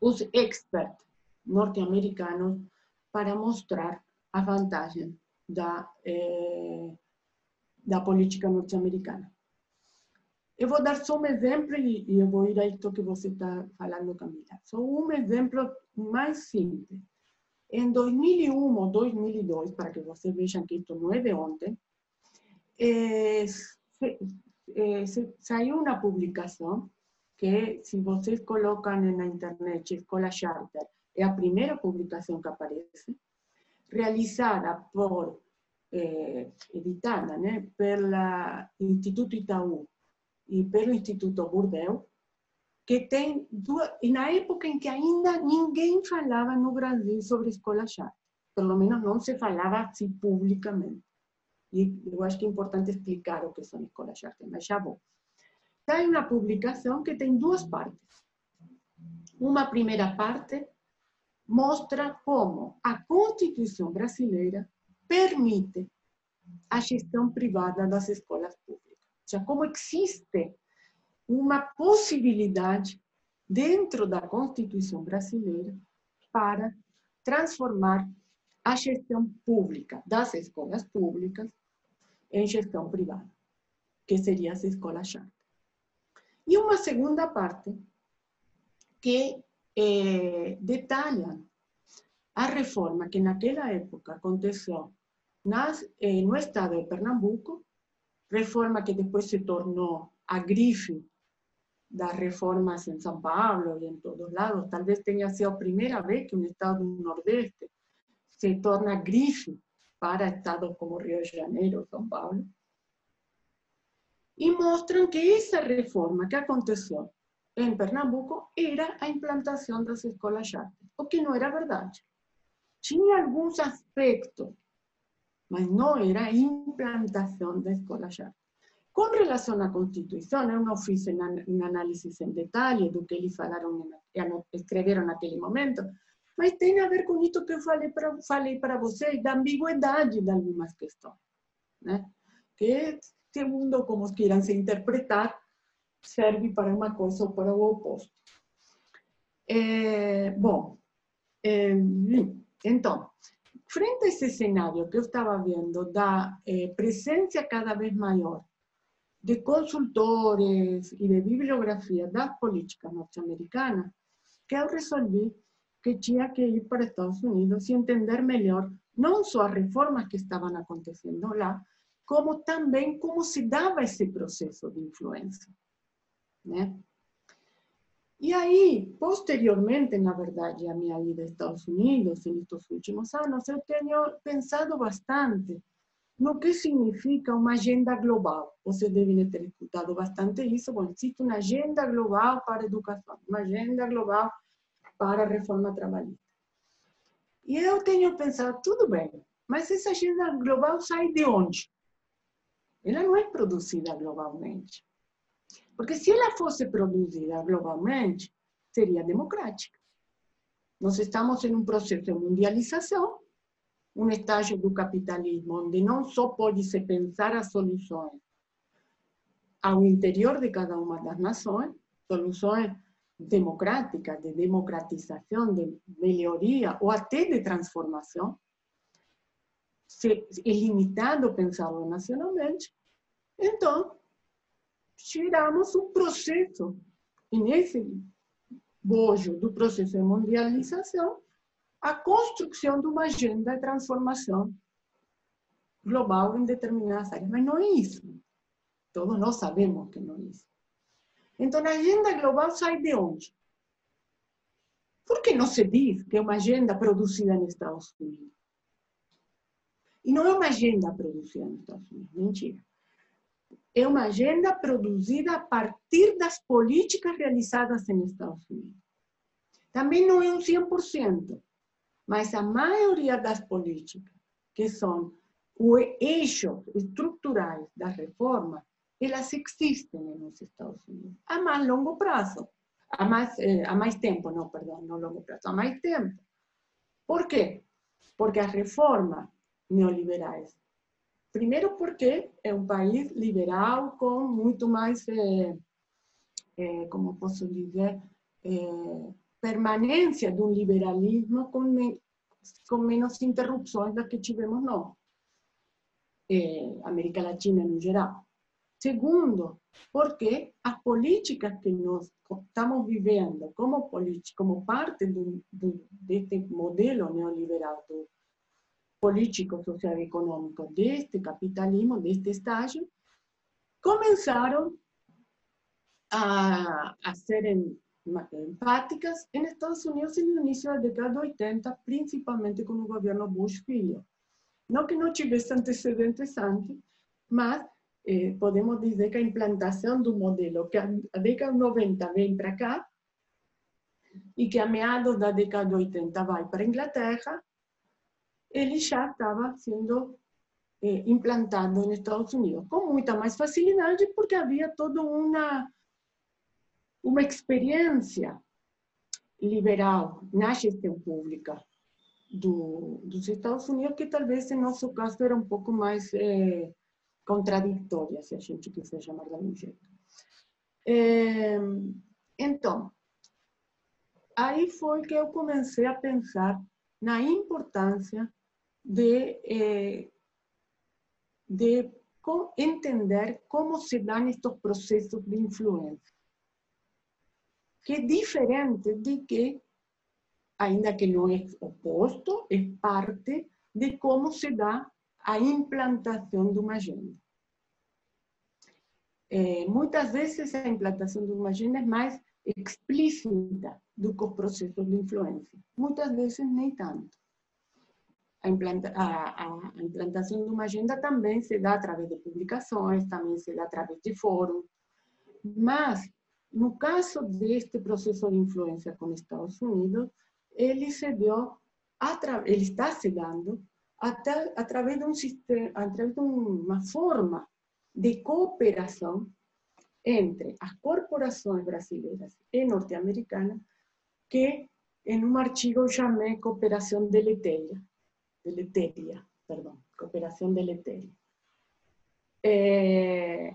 os experts norte-americanos para mostrar a vantagem da, eh, política norte-americana. Eu vou dar só um exemplo e, e eu vou ir a isso que você está falando, Camila. Só um exemplo mais simples. Em 2001 ou 2002, para que vocês vejam que isto não é de ontem, eh, se, eh, se, saiu uma publicação que, se vocês colocam na internet Escola Charter, é a primeira publicação que aparece, realizada por, eh, editada né, pelo Instituto Itaú e pelo Instituto Burdeu, que tem duas, e na época em que ainda ninguém falava no Brasil sobre escola charter, pelo menos não se falava assim publicamente. E eu acho que é importante explicar o que são escolas charter, mas já vou. Tem uma publicação que tem duas partes. Uma primeira parte mostra como a Constituição brasileira permite a gestão privada das escolas públicas seja, como existe uma possibilidade dentro da Constituição brasileira para transformar a gestão pública das escolas públicas em gestão privada, que seria as escolas charter. E uma segunda parte que eh, detalha a reforma que naquela época aconteceu nas, eh, no estado de Pernambuco reforma que depois se tornou a grife das reformas em São Paulo e em todos lados. Talvez tenha sido a primeira vez que um estado do Nordeste se torna grife para estados como Rio de Janeiro, São Paulo. E mostram que essa reforma que aconteceu em Pernambuco era a implantação das escolas charter, o que não era verdade. Tinha alguns aspectos mas não era a implantação da escola charter. Com relação à Constituição, eu não fiz uma análise em detalhe do que eles falaram, escreveram naquele momento, mas tem a ver com isso que eu falei para falei para vocês, da ambiguidade de algumas questões. Né? Que, segundo como queiram se interpretar, serve para uma coisa ou para o oposto. É, bom, Frente a esse cenário que eu estava vendo da eh, presença cada vez maior de consultores e de bibliografia das políticas norte-americanas, que eu resolvi que tinha que ir para Estados Unidos e entender melhor não só as reformas que estavam acontecendo lá, como também como se dava esse processo de influência. Né? E aí, posteriormente, na verdade, a minha ida aos Estados Unidos, nestes últimos anos, eu tenho pensado bastante no que significa uma agenda global. Vocês devem ter escutado bastante isso. Bom, existe uma agenda global para a educação, uma agenda global para reforma trabalhista. E eu tenho pensado, tudo bem, mas essa agenda global sai de onde? Ela não é produzida globalmente. Porque se ela fosse produzida globalmente, seria democrática. Nós estamos em um processo de mundialização, um estágio do capitalismo onde não só pode se pensar as soluções ao interior de cada uma das nações, soluções democráticas, de democratização, de melhoria ou até de transformação, se é limitado pensá-lo nacionalmente, então tiramos um processo, e nesse bojo do processo de mundialização, a construção de uma agenda de transformação global em determinadas áreas. Mas não é isso. Todos nós sabemos que não é isso. Então, a agenda global sai de onde? Por que não se diz que é uma agenda produzida nos Estados Unidos? E não é uma agenda produzida nos Estados Unidos, mentira. É uma agenda produzida a partir das políticas realizadas nos Estados Unidos. Também não é um 100%, mas a maioria das políticas, que são os eixos estruturais da reforma, elas existem nos Estados Unidos a mais longo prazo, a mais, eh, a mais tempo, não, perdão, não longo prazo, a mais tempo. Por quê? Porque as reformas neoliberais, primeiro porque é um país liberal com muito mais, eh, eh, como posso dizer, permanência de um liberalismo com, me, com menos interrupções das que tivemos nós, América Latina no geral. Segundo, porque as políticas que nós estamos vivendo como, como parte do, do, deste modelo neoliberal, do político, social e econômico, deste capitalismo, deste estágio, começaram a, a serem empáticas em Estados Unidos no início da década de 80, principalmente com o governo Bush filho. Não que não tivesse antecedentes antes, mas eh, podemos dizer que a implantação do modelo que a década de 90 vem para cá e que a meados da década de 80 vai para Inglaterra, ele já estava sendo eh, implantado nos Estados Unidos, com muita mais facilidade, porque havia toda uma, uma experiência liberal na gestão pública do, dos Estados Unidos, que talvez, em nosso caso, era um pouco mais eh, contraditória, se a gente quiser chamar algum jeito. É, então, aí foi que eu comecei a pensar na importância de, é, de entender como se dão estes processos de influência. Que é diferente de que, ainda que não é oposto, é parte de como se dá a implantação de uma agenda. É, muitas vezes a implantação de uma agenda é mais explícita do que os processos de influência. Muitas vezes nem tanto. A, implanta, a, a, implantação de uma agenda também se dá através de publicações, também se dá através de fóruns. Mas, no caso deste processo de influência com os Estados Unidos, ele se deu, ele está se dando até, através de um sistema, através de uma forma de cooperação entre as corporações brasileiras e norte-americanas, que em um artigo chamei cooperação deletéria, deletéria, perdão, cooperação deletéria. É,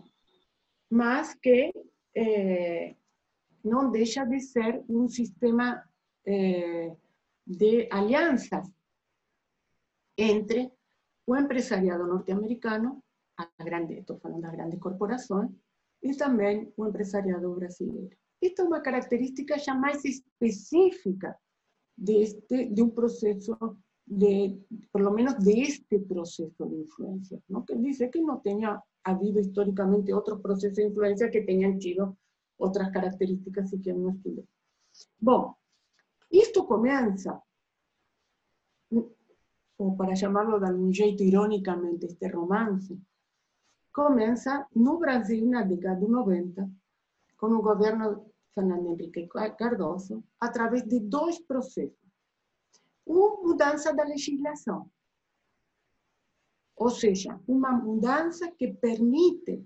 mas que é, não deixa de ser um sistema é, de alianças entre o empresariado norte-americano, a grande, estou falando grandes corporações, e também o empresariado brasileiro. Esta é uma característica já mais específica deste, de um processo, de, pelo menos deste processo de influência. Não quer dizer que não tenha havido historicamente outros processos de influência que tenham tido outras características e que eu não estudei. Bom, isto começa ou para chamarlo de algum jeito ironicamente, este romance, começa no Brasil na década de 90, com o governo Fernando Henrique Cardoso, através de dois processos. Uma mudança da legislação, ou seja, uma mudança que permite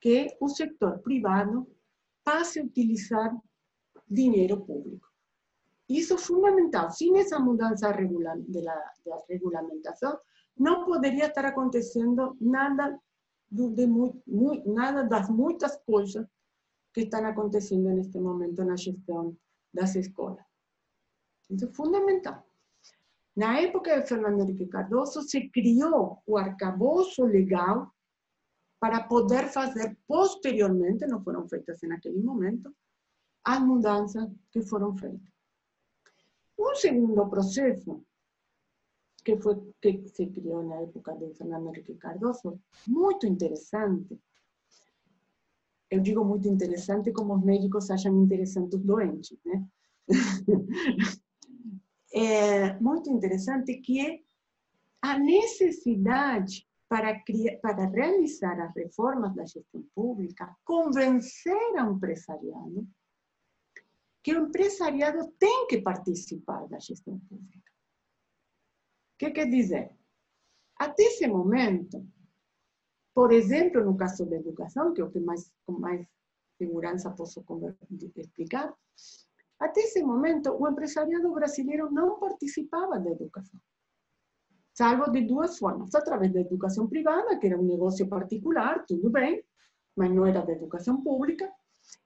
que o setor privado passe a utilizar dinheiro público. Isso é fundamental. Sem essa mudança de da regulamentação, não poderia estar acontecendo nada, de muito, muito, nada das muitas coisas que estão acontecendo neste momento na gestão das escolas. Isso é fundamental. Na época de Fernando Henrique Cardoso, se criou o arcabouço legal para poder fazer posteriormente, não foram feitas naquele momento, as mudanças que foram feitas. Un segundo proceso, que, fue, que se creó en la época de Fernando Enrique Cardoso, muy interesante, eu digo muito interessante como os médicos acham interessante os doentes, né? é muito interessante que é a necessidade para, criar, para realizar as reformas da gestão pública, convencer ao empresariado que o empresariado tem que participar da gestão pública. O que quer dizer? Até esse momento, por exemplo, no caso da educação, que é o que mais, com mais segurança posso explicar, até esse momento o empresariado brasileiro não participava da educação. Salvo de duas formas. Através da educação privada, que era um negócio particular, tudo bem, mas não era da educação pública,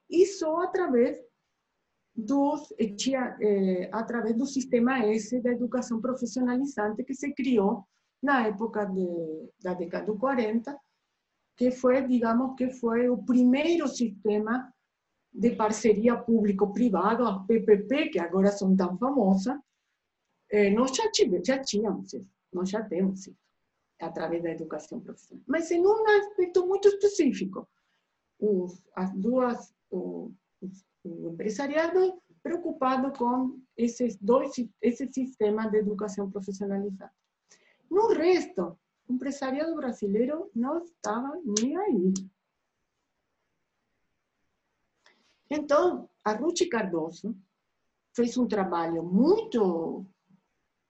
e só através dos, tinha, eh, através do sistema S da educação profissionalizante que se criou na época de, da década de 40, que foi, digamos, que foi o primeiro sistema de parceria público-privado, a PPP, que agora são tão famosas, eh, nós já, tivemos, já tínhamos isso, nós já temos isso, através da educação profissional. Mas em um aspecto muito específico, os, as duas, o, o empresariado preocupado com esses dois, esse sistema de educação profissionalizada. No resto, o empresariado brasileiro não estava nem aí. Então, a Ruth Cardoso fez um trabalho muito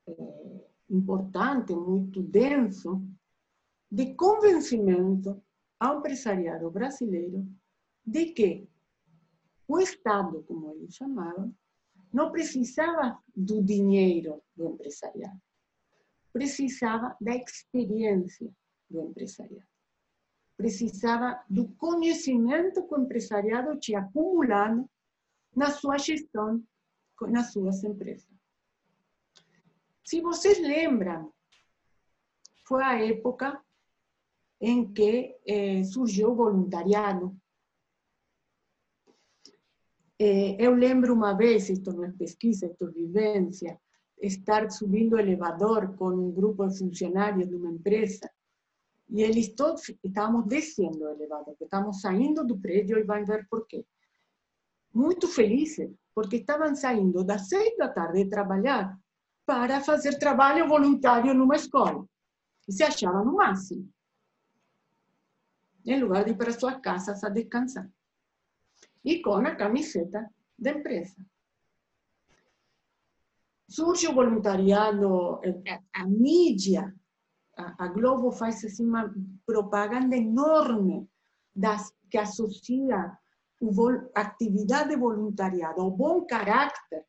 é, importante, muito denso, de convencimento ao empresariado brasileiro de que o Estado, como eles chamavam, não precisava do dinheiro do empresariado precisava da experiência do empresariado. Precisava do conhecimento que o empresariado tinha acumulado na sua gestão, nas suas empresas. Se vocês lembram, foi a época em que eh, surgiu o voluntariado. Eh, eu lembro uma vez, isto não é pesquisa, isto é vivência, estar subindo elevador com um grupo de funcionários de uma empresa e eles todos estávamos descendo o elevador, estávamos saindo do prédio e vão ver por quê. Muito felizes, porque estavam saindo das seis da tarde de trabalhar para fazer trabalho voluntário numa escola. E se achavam no máximo. Em lugar de ir para suas casas a descansar. E com a camiseta da empresa surge o voluntariado, a mídia, a, a, Globo faz assim uma propaganda enorme das, que associa a atividade de voluntariado ao bom caráter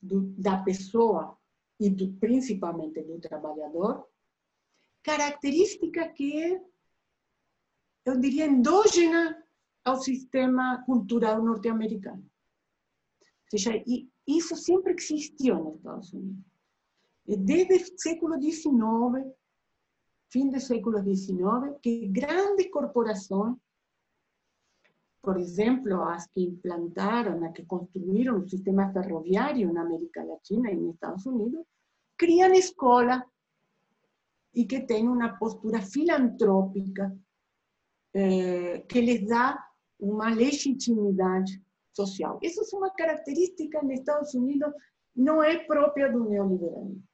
do, da pessoa e do, principalmente do trabalhador, característica que é, eu diria, endógena ao sistema cultural norte-americano. Ou seja, isso sempre existiu nos Estados Unidos. E desde o século XIX, fim do século XIX, que grandes corporações, por exemplo, as que implantaram, as que construíram o sistema ferroviário na América Latina e nos Estados Unidos, criam escola e que têm uma postura filantrópica eh, que lhes dá uma legitimidade social. Isso é uma característica nos Estados Unidos, não é própria do neoliberalismo.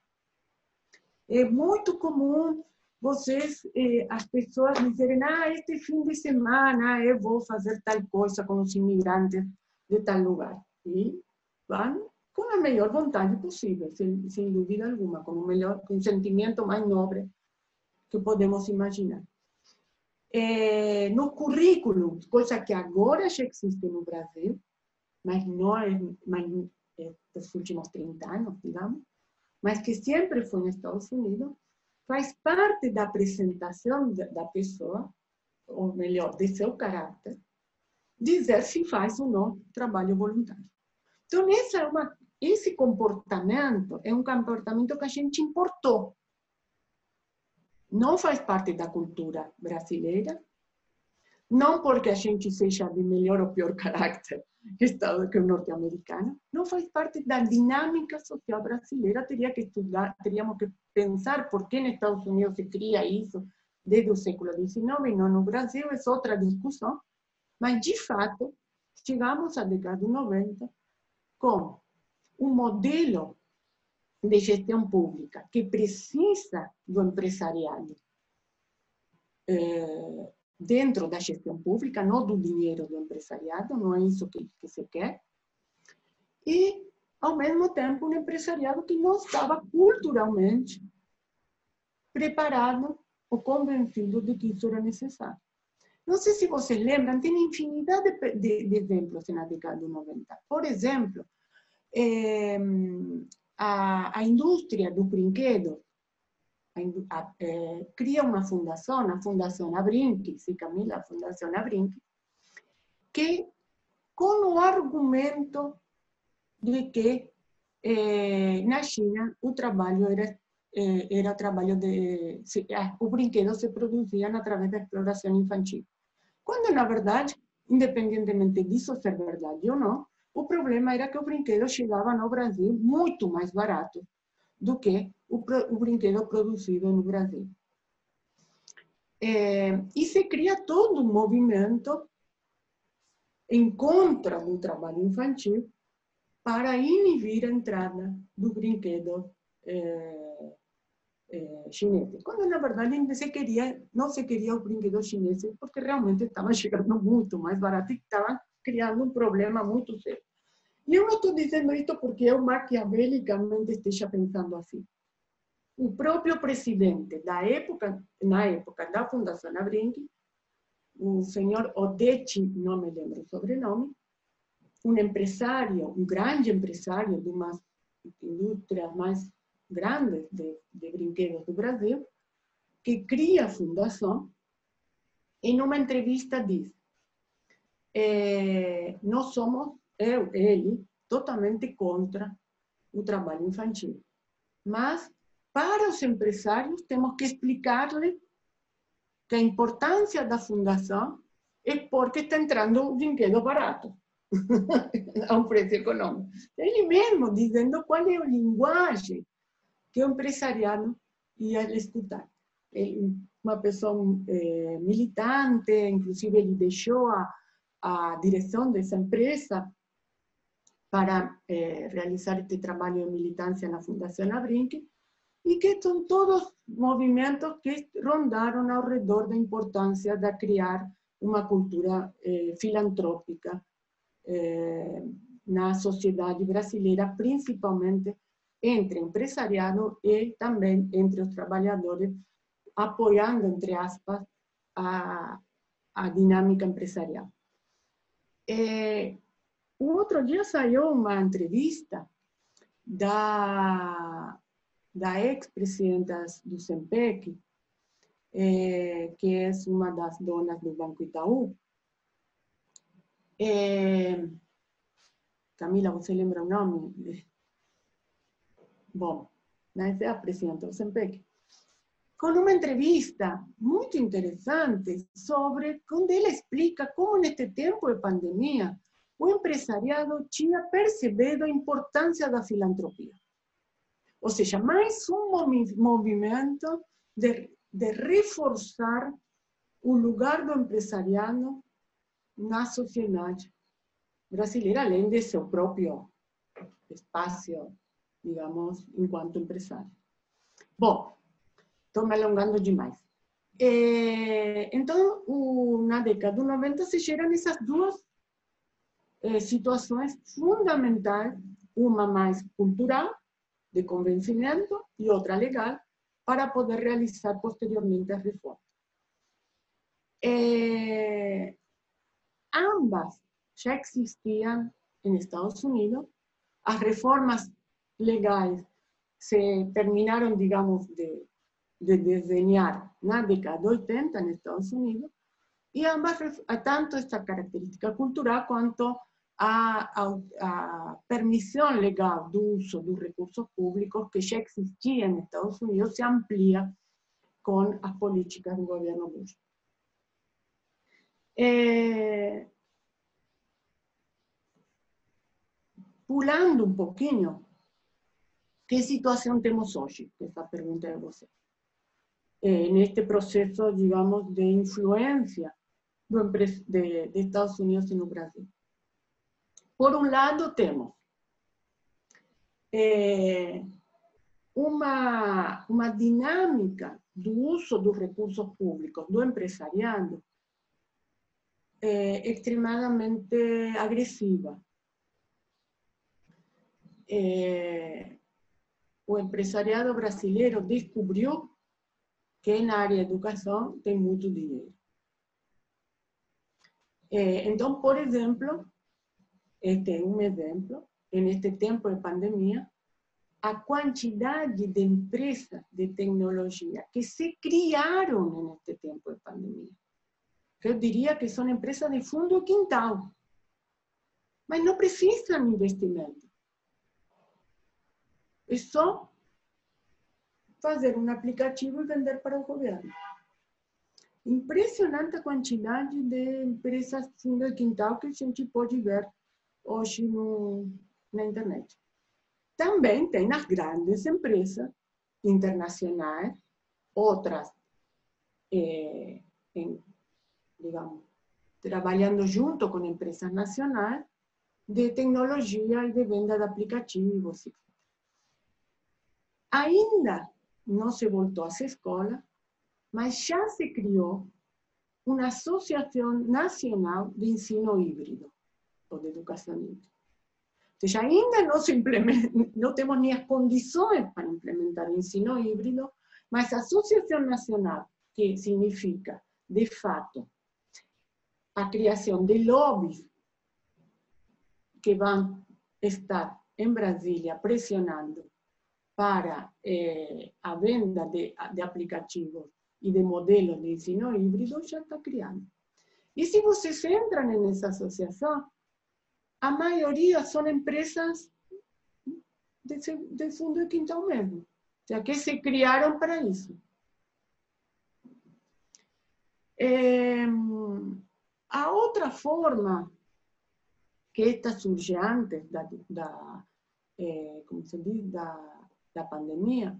É muito comum vocês, eh, as pessoas dizerem, ah, este fim de semana eu vou fazer tal coisa com os imigrantes de tal lugar. E vão com a melhor vontade possível, sem, sem dúvida alguma, com o melhor, com o sentimento mais nobre que podemos imaginar. É, no currículo, coisa que agora já existe no Brasil, mas não é, mas, é, dos últimos 30 anos, digamos, mas que sempre foi nos Estados Unidos, faz parte da apresentação da pessoa, ou melhor, de seu caráter, dizer se faz ou não trabalho voluntário. Então, essa é uma, esse comportamento é um comportamento que a gente importou. Não faz parte da cultura brasileira, não porque a gente seja de melhor ou pior caráter, Estado que o norte-americano, não faz parte da dinâmica social brasileira. Teria que estudar, teríamos que pensar por que nos Estados Unidos se cria isso desde o século XIX e não no Brasil, é outra discussão. Mas, de fato, chegamos à década de 90 com um modelo de gestão pública que precisa do empresariado eh, dentro da gestão pública, não do dinheiro do empresariado, não é isso que, que se quer. E, ao mesmo tempo, um empresariado que não estava culturalmente preparado ou convencido de que isso era necessário. Não sei se vocês lembram, tem infinidade de, de, de exemplos na década de 90. Por exemplo, eh, a, a indústria do brinquedo a, eh, cria uma fundação, a Fundação Abrinque, se Camila, a Fundação Abrinque, que com o argumento de que eh, na China o trabalho era eh, era trabalho de o brinquedo se produzia através da exploração infantil. Quando na verdade, independentemente disso ser verdade ou não, o problema era que o brinquedo chegava no Brasil muito mais barato do que o, o brinquedo produzido no Brasil. É, e se cria todo um movimento em contra do trabalho infantil para inibir a entrada do brinquedo é, é, chinês. Quando na verdade se queria, não se queria o brinquedo chinês porque realmente estava chegando muito mais barato e estava criando um problema muito sério. E eu não estou dizendo isso porque eu maquiavelicamente esteja pensando assim. O próprio presidente da época, na época da Fundação Abrinque, o senhor Odechi, não me lembro o sobrenome, um empresário, um grande empresário de uma indústrias mais grandes de, de brinquedos do Brasil, que cria a fundação, em uma entrevista diz: nós somos, eu, ele, totalmente contra o trabalho infantil. Mas, para os empresários, temos que explicar-lhe que a importância da fundação é porque está entrando um brinquedo barato, a um preço econômico. Ele mesmo dizendo qual é a linguagem que o empresariado ia escutar. Ele, uma pessoa é, militante, inclusive ele deixou a, a direção dessa empresa para eh, realizar este trabalho de militância na Fundação Abrinque, e que são todos movimentos que rondaram ao redor da importância de criar uma cultura eh, filantrópica eh, na sociedade brasileira, principalmente entre empresariado e também entre os trabalhadores, apoiando, entre aspas, a, a dinâmica empresarial. É, o outro dia saiu uma entrevista da, da ex-presidenta do SEMPEC, é, que é uma das donas do Banco Itaú. É, Camila, você lembra o nome? Bom, mas é a presidenta do SEMPEC com uma entrevista muito interessante sobre, onde ela explica como neste tempo de pandemia o empresariado tinha percebido a importância da filantropia. Ou seja, mais um movimento de, de reforçar o lugar do empresariado na sociedade brasileira, além de seu próprio espaço, digamos, enquanto empresário. Bom, Estou me alongando demais. É, então, na década de 90 se geram essas duas é, situações fundamentais, uma mais cultural, de convencimento, e outra legal, para poder realizar posteriormente as reformas. É, ambas já existiam em Estados Unidos, as reformas legais se terminaram, digamos, de de desenhar na década de 80 en Estados Unidos, y ambas, tanto esta característica cultural quanto a, a, a legal do uso dos recursos públicos que já existia em Estados Unidos se amplia com as políticas do governo Bush. É... Pulando um pouquinho, que situação temos hoje? Essa pergunta é você. en este proceso, digamos, de influencia de, de Estados Unidos no Brasil. Por um lado, temos é, uma, uma dinâmica do uso dos recursos públicos, do empresariado, é, extremadamente agressiva. É, o empresariado brasileiro descobriu que na área de educação tem muito dinheiro. É, então, por exemplo, este é um exemplo, neste tempo de pandemia, a quantidade de empresas de tecnologia que se criaram neste tempo de pandemia. Eu diria que são empresas de fundo quintal, mas não precisam de investimento. É só fazer um aplicativo e vender para o governo. Impressionante a quantidade de empresas fundo quintal que a gente pode ver hoje no, na internet. Também tem as grandes empresas internacionais, outras, eh, em, digamos, trabalhando junto com empresas nacionais de tecnologia e de venda de aplicativos. Ainda não se voltou às escolas, mas já se criou uma Associação Nacional de Ensino Híbrido, ou de Educação Híbrida. seja, ainda não, se não temos nem para implementar o ensino híbrido, mas a Associação Nacional, que significa, de fato, a criação de lobbies que vão estar em Brasília pressionando para eh, a venda de, de aplicativos e de modelos de ensino híbrido, já está criando. E se vocês entram nessa associação, a maioria são empresas de, de fundo de quintal mesmo, seja, que se criaram para isso. É, a outra forma que esta surge antes da, é, como se diz, da, da pandemia,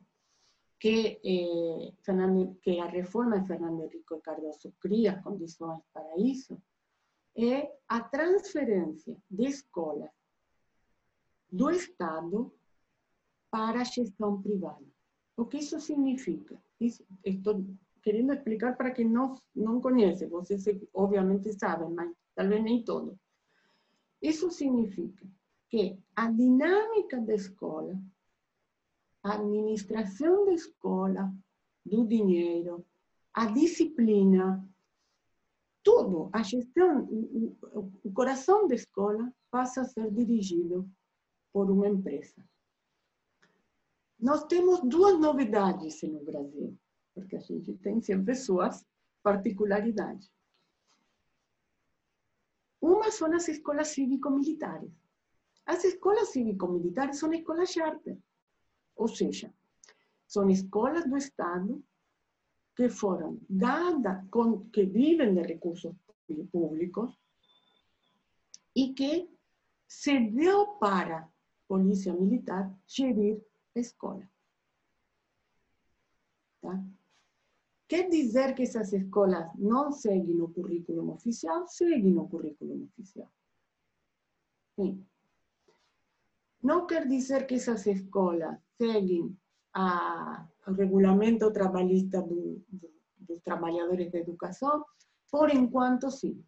que, eh, que a reforma de Fernando Henrique Cardoso cria condições para isso, é a transferência de escolas do Estado para a gestão privada. O que isso significa? Isso, estou querendo explicar para quem não, não conhece, vocês obviamente sabem, mas talvez nem todo. Isso significa que a dinâmica da escola, a administração da escola, do dinheiro, a disciplina, tudo, a gestão, o coração da escola passa a ser dirigido por uma empresa. Nós temos duas novidades no Brasil, porque a gente tem sempre suas particularidades. Uma são as escolas cívico-militares. As escolas cívico-militares são escolas charter, ou seja, são escolas do Estado que foram dadas, con, que vivem de recursos públicos e que se deu para a Polícia Militar gerir a escola. Tá? Quer dizer que essas escolas não seguem o currículo oficial? Seguem o currículo oficial. Sim. Não quer dizer que essas escolas seguem a, regulamento trabalhista do, do, dos trabalhadores de educação, por enquanto sim.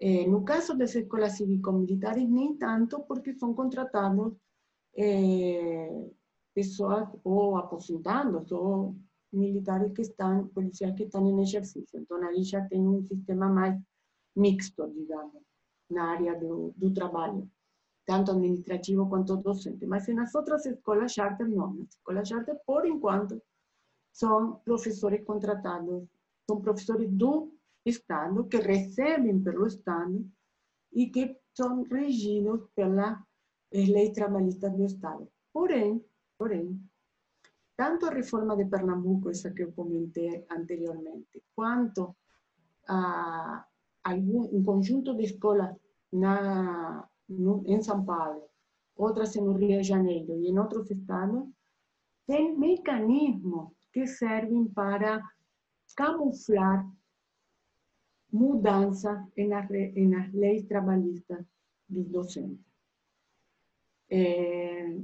Eh, no caso das escolas cívico-militares, nem tanto, porque são contratados eh, pessoas ou aposentados ou militares que estão, policiais que estão em exercício. Então, ali já tem um sistema mais mixto, digamos, na área do, do trabalho tanto administrativo quanto docente. Mas nas outras escolas charter, não. Nas escolas charter, por enquanto, são professores contratados, são professores do Estado, que recebem pelo Estado e que são regidos pela lei trabalhista do Estado. Porém, porém, tanto a reforma de Pernambuco, essa que eu comentei anteriormente, quanto a algum, um conjunto de escolas na em São Paulo, outras no Rio de Janeiro e em outros estados, tem mecanismos que servem para camuflar mudança nas, nas leis trabalhistas dos docentes. É,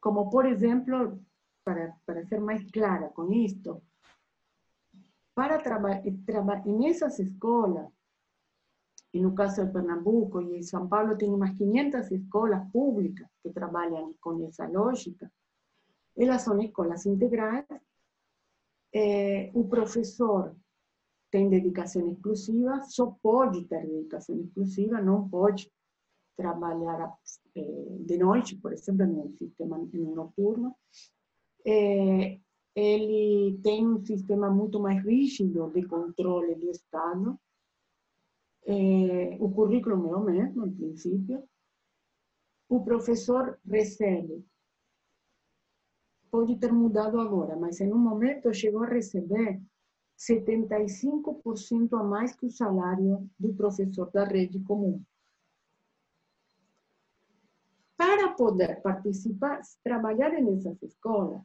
como, por exemplo, para, para ser mais clara com isto, para trabalhar nessas escolas, e no caso de Pernambuco e em São Paulo tem umas 500 escolas públicas que trabalham com essa lógica, elas são escolas integrais, eh, o professor tem dedicação exclusiva, só pode ter dedicação exclusiva, não pode trabalhar eh, de noite, por exemplo, no sistema noturno. Eh, ele tem um sistema muito mais rígido de controle do Estado. É, o currículo é o mesmo, em princípio. O professor recebe. Pode ter mudado agora, mas em um momento chegou a receber 75% a mais que o salário do professor da rede comum. Para poder participar, trabalhar nessas escolas,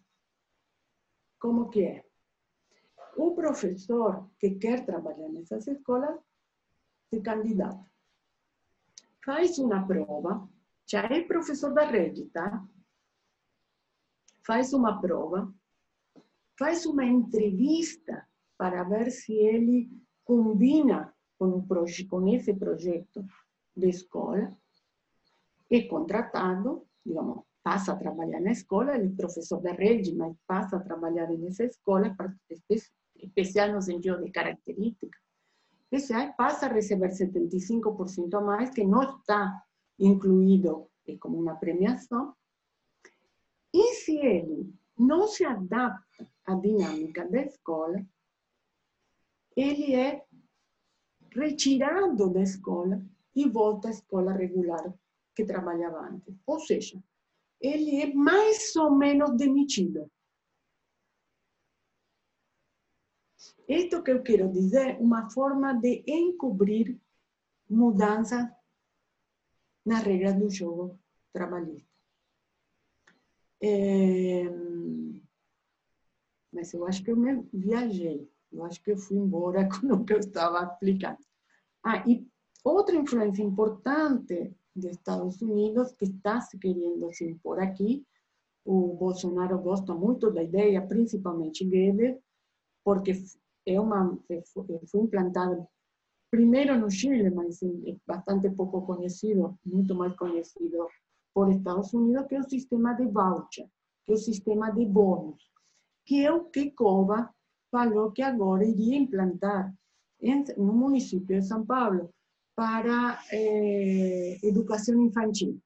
como que é? O professor que quer trabalhar nessas escolas se candidata. Faz uma prova, já é professor da rede, tá? Faz uma prova, faz uma entrevista para ver se ele combina com, o com esse projeto de escola, é contratado, digamos, passa a trabalhar na escola, ele é professor da rede, mas passa a trabalhar nessa escola, especial no sentido de característica. Especial passa a receber 75% a mais, que não está incluído como uma premiação. E se ele não se adapta à dinâmica da escola, ele é retirado da escola e volta à escola regular que trabalhava antes. Ou seja, ele é mais ou menos demitido. Isto que eu quero dizer, uma forma de encobrir mudança nas regras do jogo trabalhista. É... Mas eu acho que eu me viajei. Eu acho que eu fui embora com o que eu estava aplicando. Ah, e outra influência importante de Estados Unidos que está se querendo se impor aqui. O Bolsonaro gosta muito da ideia, principalmente Guedes, porque é uma, foi implantado primeiro no Chile, bastante pouco conhecido, muito mais conhecido por Estados Unidos, que é o sistema de voucher, que é o sistema de bônus, que é o que Cova falou que agora iria implantar no município de São Paulo para eh, educação infantil.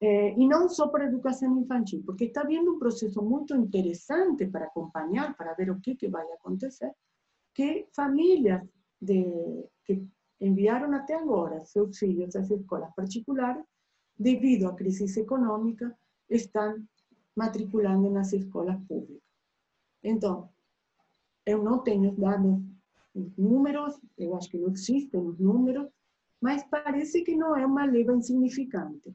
Eh, e não só para educação infantil, porque está havendo um processo muito interessante para acompanhar, para ver o que, que vai acontecer, que famílias de, que enviaram até agora seus filhos às escolas particulares, devido à crise econômica, estão matriculando nas escolas públicas. Então, eu não tenho dados números, eu acho que não existem os números, mas parece que não é uma leva insignificante.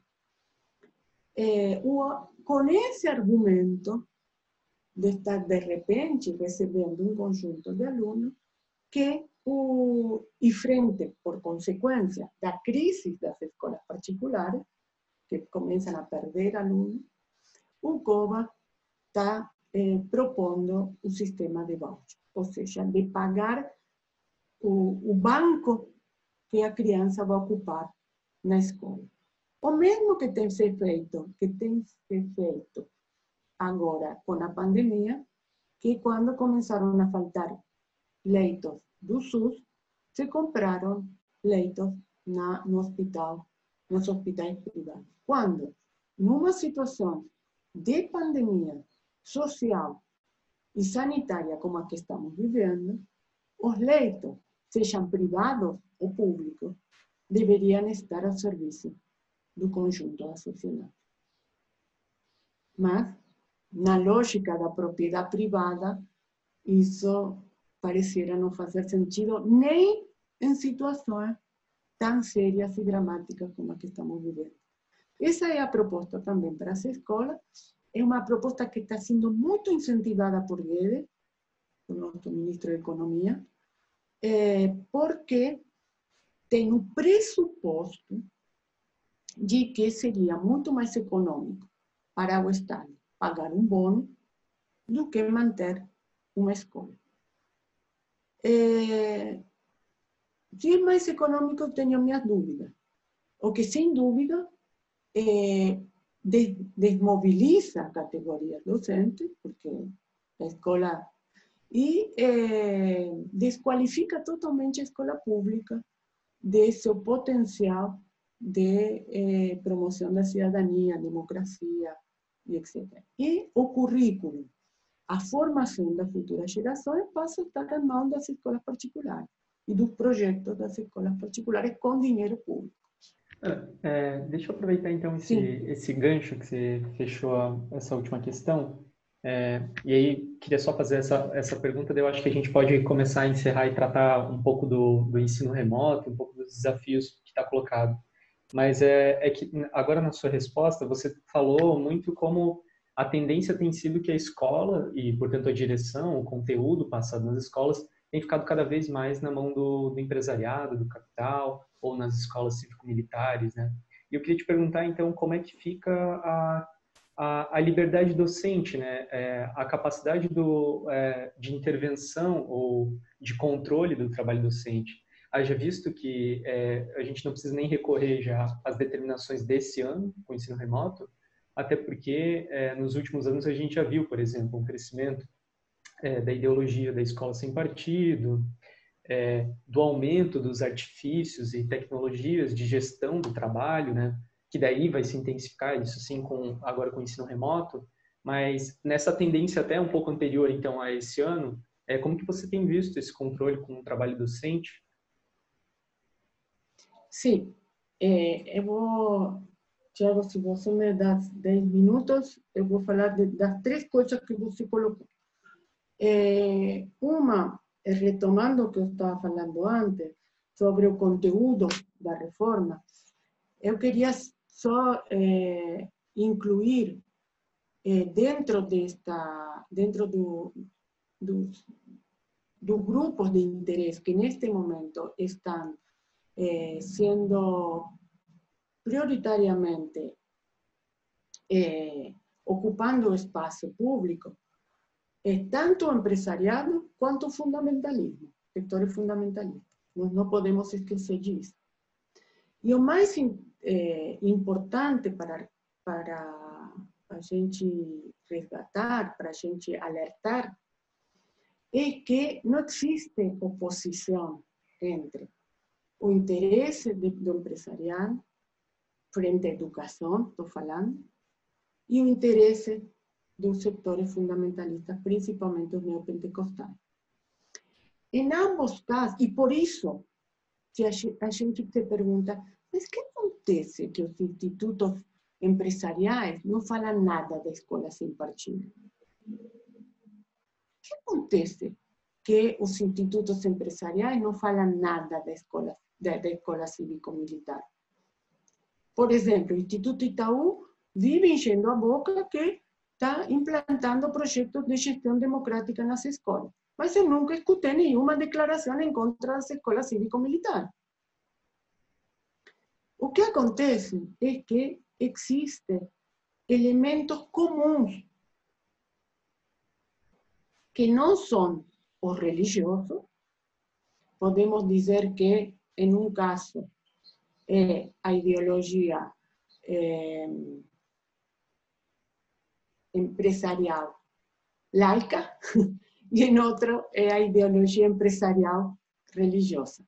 O, com esse argumento de estar, de repente, recebendo um conjunto de alunos que, e frente, por consequência, da crise das escolas particulares, que começam a perder alunos, o COVA está eh, propondo o sistema de voucher, ou seja, de pagar o banco que a criança vai ocupar na escola. O mesmo que tem se feito, que tem se feito agora com pandemia, que quando começaram a faltar leitos do SUS, se compraram leitos na, no hospital, nos hospitais privados. Quando, numa situação de pandemia social e sanitária como a que estamos vivendo, os leitos sejam privados ou públicos, deveriam estar ao serviço do conjunto sociedade. Mas, na lógica da propriedade privada, isso pareciera não fazer sentido nem em situações tão sérias e dramáticas como a que estamos vivendo. Essa é a proposta também para as escolas. É uma proposta que está sendo muito incentivada por Guedes, o nosso ministro de Economia, é, porque tem o pressuposto de que seria muito mais econômico para o Estado pagar um bônus do que manter uma escola. É, se é mais econômico, tenho minhas dúvidas. O que, sem dúvida, é, desmoviliza a categoria docente, porque a escola. e é, desqualifica totalmente a escola pública de seu potencial de eh, promoção da cidadania, democracia e etc. E o currículo, a formação das futuras gerações passa a estar nas mãos das escolas particulares e dos projetos das escolas particulares com dinheiro público. É, deixa eu aproveitar então esse, esse gancho que você fechou essa última questão. É, e aí, queria só fazer essa, essa pergunta, eu acho que a gente pode começar a encerrar e tratar um pouco do, do ensino remoto, um pouco dos desafios que está colocado. Mas é, é que agora na sua resposta, você falou muito como a tendência tem sido que a escola e, portanto, a direção, o conteúdo passado nas escolas tem ficado cada vez mais na mão do, do empresariado, do capital, ou nas escolas cívico-militares, né? E eu queria te perguntar, então, como é que fica a, a, a liberdade docente, né? É, a capacidade do, é, de intervenção ou de controle do trabalho docente. Haja visto que é, a gente não precisa nem recorrer já às determinações desse ano com o ensino remoto, até porque é, nos últimos anos a gente já viu, por exemplo, um crescimento é, da ideologia da escola sem partido, é, do aumento dos artifícios e tecnologias de gestão do trabalho, né? Que daí vai se intensificar isso sim com agora com o ensino remoto, mas nessa tendência até um pouco anterior então a esse ano, é como que você tem visto esse controle com o trabalho docente? Sim, é, eu vou, Tiago, se você me dá 10 minutos, eu vou falar de, das três coisas que você colocou. É, uma retomando o que eu estava falando antes, sobre o conteúdo da reforma, eu queria só eh, incluir eh, dentro desta, dentro do, dos, dos grupos de interesse que neste momento estão eh, sendo prioritariamente ocupando o espaço público, é tanto empresariado quanto fundamentalismo, sectores fundamentalistas. Nós não podemos esquecer disso. E o mais é, importante para, para a gente resgatar, para a gente alertar, é que não existe oposição entre o interesse do empresariado frente à educação, estou falando, e o interesse dos sectores fundamentalistas, principalmente os neopentecostais. Em ambos casos, e por isso, se a gente se pergunta, mas que acontece que os institutos empresariais não falam nada da escola sem partido? O acontece que os institutos empresariais não falam nada da escola, da, da escola cívico-militar? Por exemplo, o Instituto Itaú vive enchendo a boca que está implantando projetos de gestão democrática nas escolas. Mas eu nunca escutei nenhuma declaração em contra das escolas cívico-militar. O que acontece é que existem elementos comuns que não são os religiosos. Podemos dizer que, em um caso, é a ideologia é, empresarial laica y en otro es la ideología empresarial religiosa.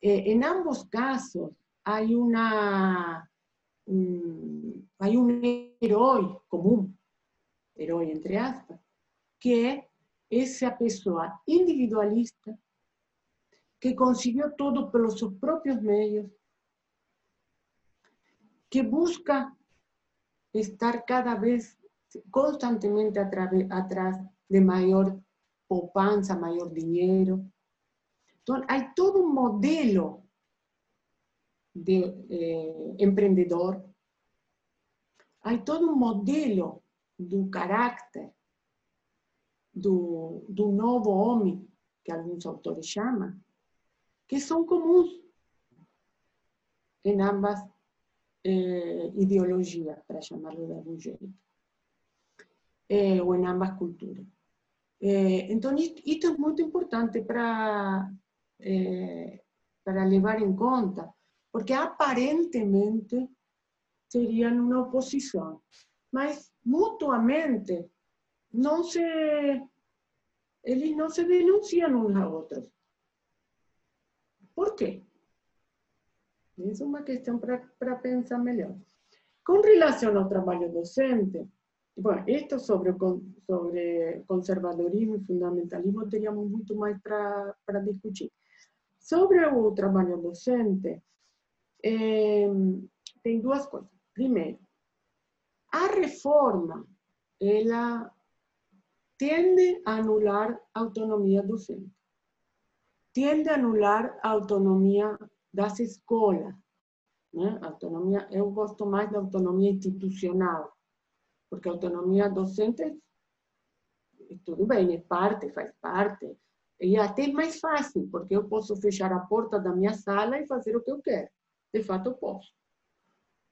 Eh, en ambos casos hay, una, un, hay un héroe común, héroe entre aspas, que es esa persona individualista que consiguió todo por sus propios medios, que busca estar cada vez constantemente atrás de mayor poupanza, mayor dinero. Entonces, hay todo un modelo de eh, emprendedor, hay todo un modelo do carácter do, do novo homem que algunos autores llaman, que son comunes en ambas eh, ideologías, para llamarlo de algún jeito, eh, o en ambas culturas. Eh, entonces, esto es muy importante para, para llevar en cuenta, porque aparentemente serían una oposición, mas mutuamente no se, no se denuncian unos a otros. ¿Por qué? Es una cuestión para pensar mejor. Con relación al trabajo docente, bueno, esto sobre, sobre conservadorismo y fundamentalismo teníamos mucho más para discutir. Sobre el trabajo docente, eh, tem duas coisas. Primeiro, a reforma, ela tende a anular a autonomia docente. Tende a anular a autonomia das escolas. Né? Autonomia, eu gosto mais da autonomia institucional, porque a autonomia docente, tudo bem, é parte, faz parte, e até mais fácil, porque eu posso fechar a porta da minha sala e fazer o que eu quero. De fato, eu posso.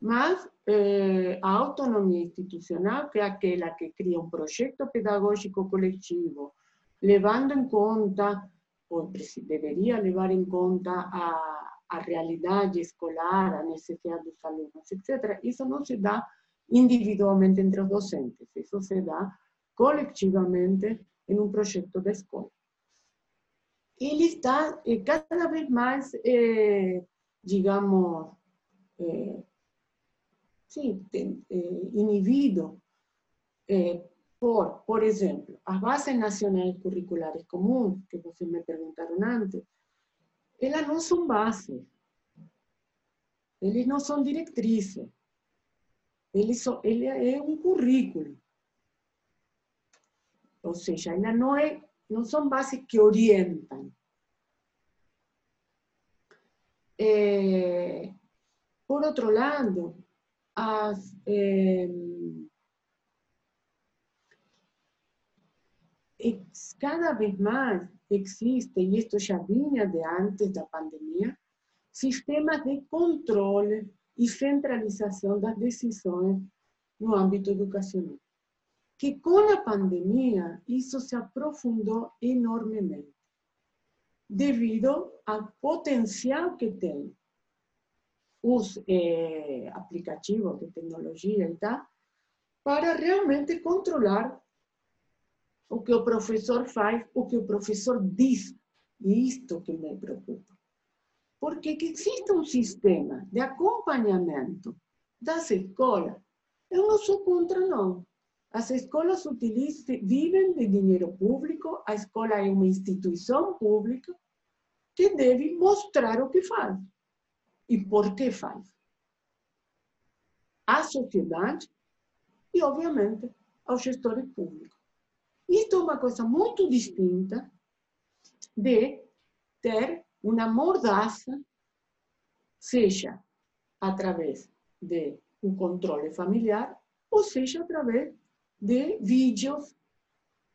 Mas eh, a autonomia institucional, que é aquela que cria um projeto pedagógico coletivo, levando em conta, ou deveria levar em conta a, a realidade escolar, a necessidade dos alunos, etc. Isso não se dá individualmente entre os docentes, isso se dá coletivamente em um projeto da escola. Ele está eh, cada vez mais, eh, digamos, eh, eh, inhibido eh, por, por ejemplo, las bases nacionales curriculares comunes, que ustedes me preguntaron antes, ellas no son bases, ellas no son directrices, ellas son, es un currículo. O sea, ellas no, es, no son bases que orientan. Eh, por otro lado, as, cada vez más existe, y esto ya vinha de antes da pandemia, sistemas de controle e centralização das decisões no âmbito educacional. Que com a pandemia isso se aprofundou enormemente, devido ao potencial que tem os eh, aplicativos de tecnologia e tal, para realmente controlar o que o professor faz, o que o professor diz. E isto que me preocupa. Porque que existe um sistema de acompanhamento das escolas, eu não sou contra, não. As escolas utilizam, vivem de dinheiro público, a escola é uma instituição pública que deve mostrar o que faz e por que faz. A sociedade e, obviamente, aos gestores públicos. Isto é uma coisa muito distinta de ter uma mordaça, seja através de um controle familiar, ou seja através de vídeos,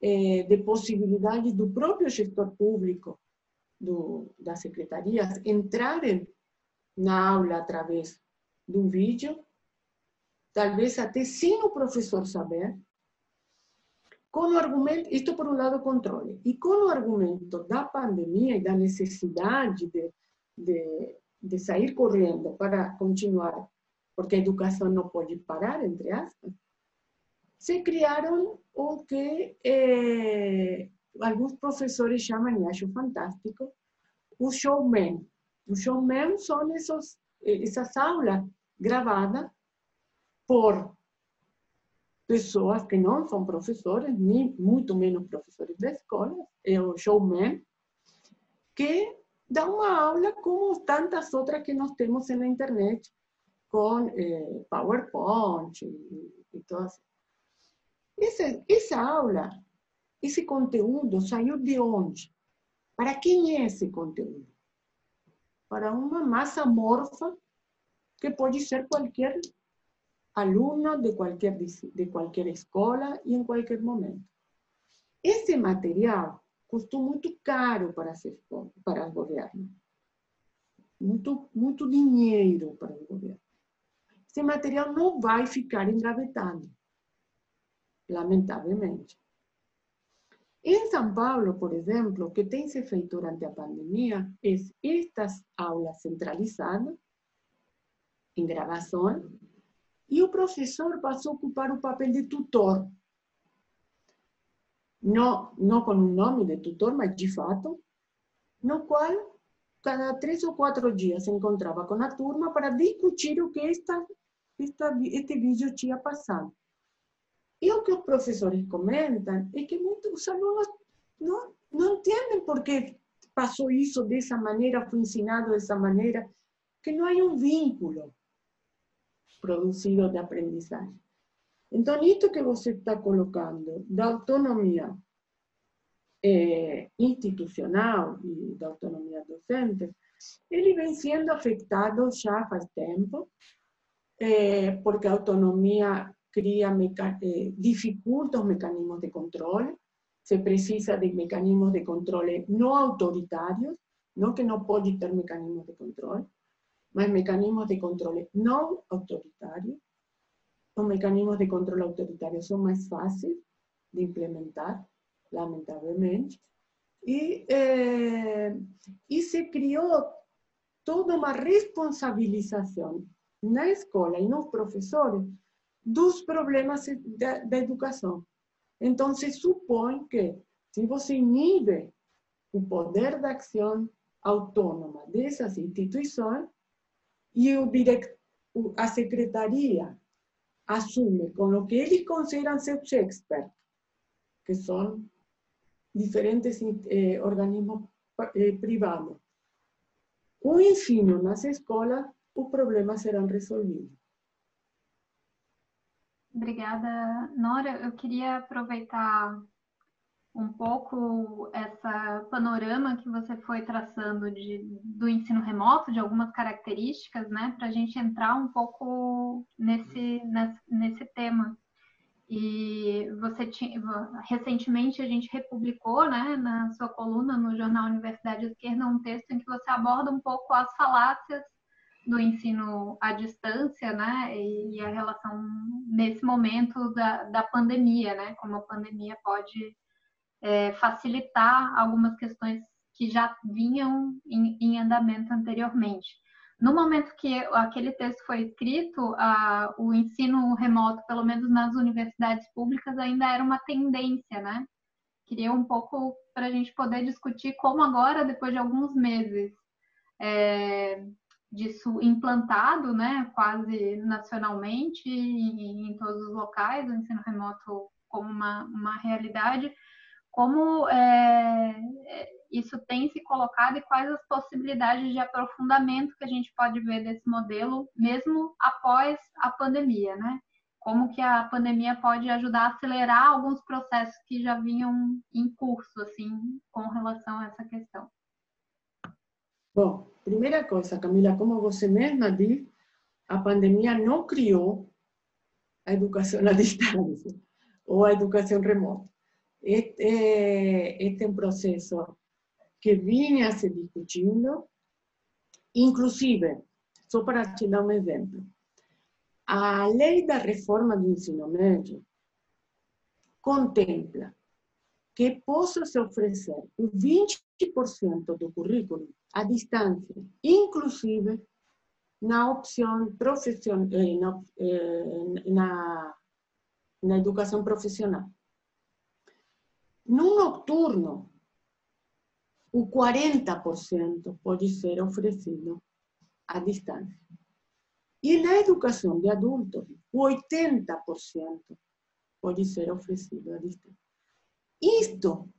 eh, de possibilidade do próprio gestor público, do, das secretarias, entrarem na aula através de um vídeo, talvez até sem o professor saber, com o argumento, isto por um lado controle, e com o argumento da pandemia e da necessidade de, de, de sair para continuar, porque a educação não pode parar, entre aspas, se criaram o que eh, alguns professores chamam, e acho fantástico, o showman, o showman son esos, eh, esas aulas gravadas por pessoas que não são professores, nem muito menos professores da escola, é o showman, que dá uma aula como tantas outras que nós temos na internet, com eh, PowerPoint e, e todas. Essa, essa aula, esse conteúdo saiu de onde? Para quem é esse conteúdo? para uma massa morfa que pode ser qualquer aluno de qualquer, de qualquer escola e em qualquer momento. Esse material, custou muito caro para, ser, para o governo. Muito dinheiro para o governo. Esse material não vai ficar engavetado, lamentavelmente. Em São Paulo, por exemplo, o que tem se feito durante a pandemia é estas aulas centralizadas, em gravação, e o professor passou a ocupar o papel de tutor. Não, não com o nome de tutor, mas de fato, no qual cada três ou quatro dias se encontrava com a turma para discutir o que esta, esta, este vídeo tinha passado. E o que os professores comentam é que muitos alunos não, não entendem por que passou isso dessa maneira, foi ensinado dessa maneira, que não há um vínculo produzido de aprendizagem. Então, isso que você está colocando da autonomia é, institucional e da autonomia docente, ele vem sendo afetado já faz tempo, é, porque a autonomia cria, eh, dificulta os mecanismos de controle, se precisa de mecanismos de controle não autoritários, não que não pode ter mecanismos de controle, mas mecanismos de controle não autoritários. Os mecanismos de controle autoritários são mais fáceis de implementar, lamentavelmente, e, eh, e se criou toda uma responsabilização na escola e nos professores dos problemas da, da educação. Então, se supõe que, se você inibe o poder da ação autônoma dessas instituições, e o direct, a secretaria assume com o que eles consideram seus experts, que são diferentes eh, organismos eh, privados. O ensino nas escolas, os problemas serão resolvidos. Obrigada, Nora. Eu queria aproveitar um pouco essa panorama que você foi traçando de, do ensino remoto, de algumas características, né, para a gente entrar um pouco nesse, nesse, tema. E você tinha, recentemente a gente republicou, né, na sua coluna no jornal Universidade Esquerda, um texto em que você aborda um pouco as falácias do ensino à distância, né, e a relação nesse momento da, da pandemia, né, como a pandemia pode é, facilitar algumas questões que já vinham em, em, andamento anteriormente. No momento que aquele texto foi escrito, a, o ensino remoto, pelo menos nas universidades públicas, ainda era uma tendência, né? Queria um pouco para a gente poder discutir como agora, depois de alguns meses, é, disso implantado, né, quase nacionalmente, em, em todos os locais, o ensino remoto como uma, uma realidade, como é, é, isso tem se colocado e quais as possibilidades de aprofundamento que a gente pode ver desse modelo, mesmo após a pandemia, né? Como que a pandemia pode ajudar a acelerar alguns processos que já vinham em curso, assim, com relação a essa questão. Bom, primeira coisa, Camila, como você mesma diz, a pandemia não criou a educação à distância ou a educação remota. Este, este um processo que vinha se discutindo, inclusive, só para te dar um exemplo, a lei da reforma do ensino médio contempla que possa se oferecer o 20% do currículo à distância, inclusive na opção profissional, eh, na, eh, na, na educação. No nocturno, o 40% pode ser oferecido à distância. E na educação de adultos, o 80% pode ser oferecido à distância. Isto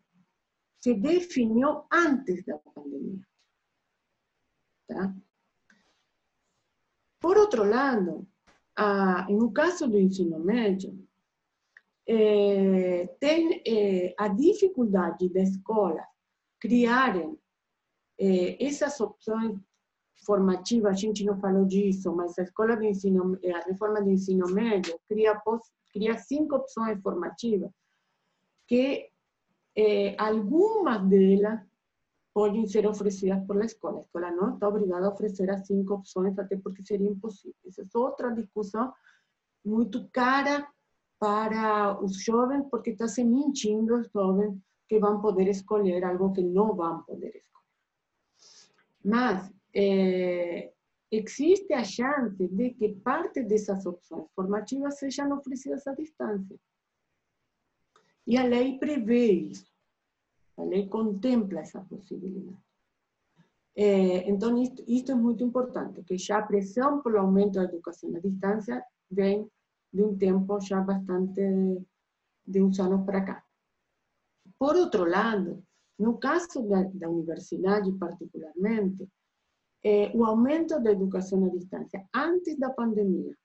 se definiu antes da pandemia. Por outro lado, a, no caso do ensino médio, é, tem é, a dificuldade da escola criarem é, essas opções formativas, a gente não falou disso, mas a escola de ensino, a reforma do ensino médio cria, cria cinco opções formativas que eh, algumas delas podem ser oferecidas por la escola. A escola não está obrigada a oferecer as cinco opções, até porque seria impossível. Essa é outra discussão muito cara para os jovens, porque está se mentindo os jovens que vão poder escolher algo que não vão poder escolher. Mas é, existe a chance de que parte dessas opções formativas sejam oferecidas à distância. E a lei prevê isso. A lei contempla essa possibilidade. É, então, isto, isto, é muito importante, que já a pressão pelo aumento da educação à distância vem de um tempo já bastante, de uns anos para cá. Por outro lado, no caso da, da universidade particularmente, é, o aumento da educação à distância antes da pandemia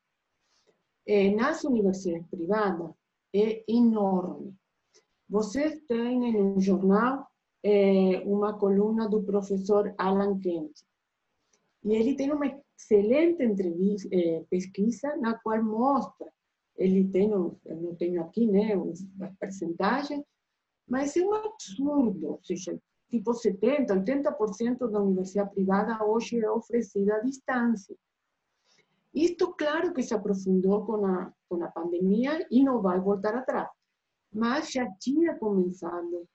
é, nas universidades privadas é enorme. Vocês têm no jornal é, uma coluna do professor Alan Kent. E ele tem uma excelente é, pesquisa na qual mostra, ele tem, eu não tenho aqui né, as percentagens, mas é um absurdo, ou seja, tipo 70%, 80% da universidade privada hoje é oferecida à distância. Isto, claro que se aprofundou com a, com a pandemia e não vai voltar atrás mas já tinha começado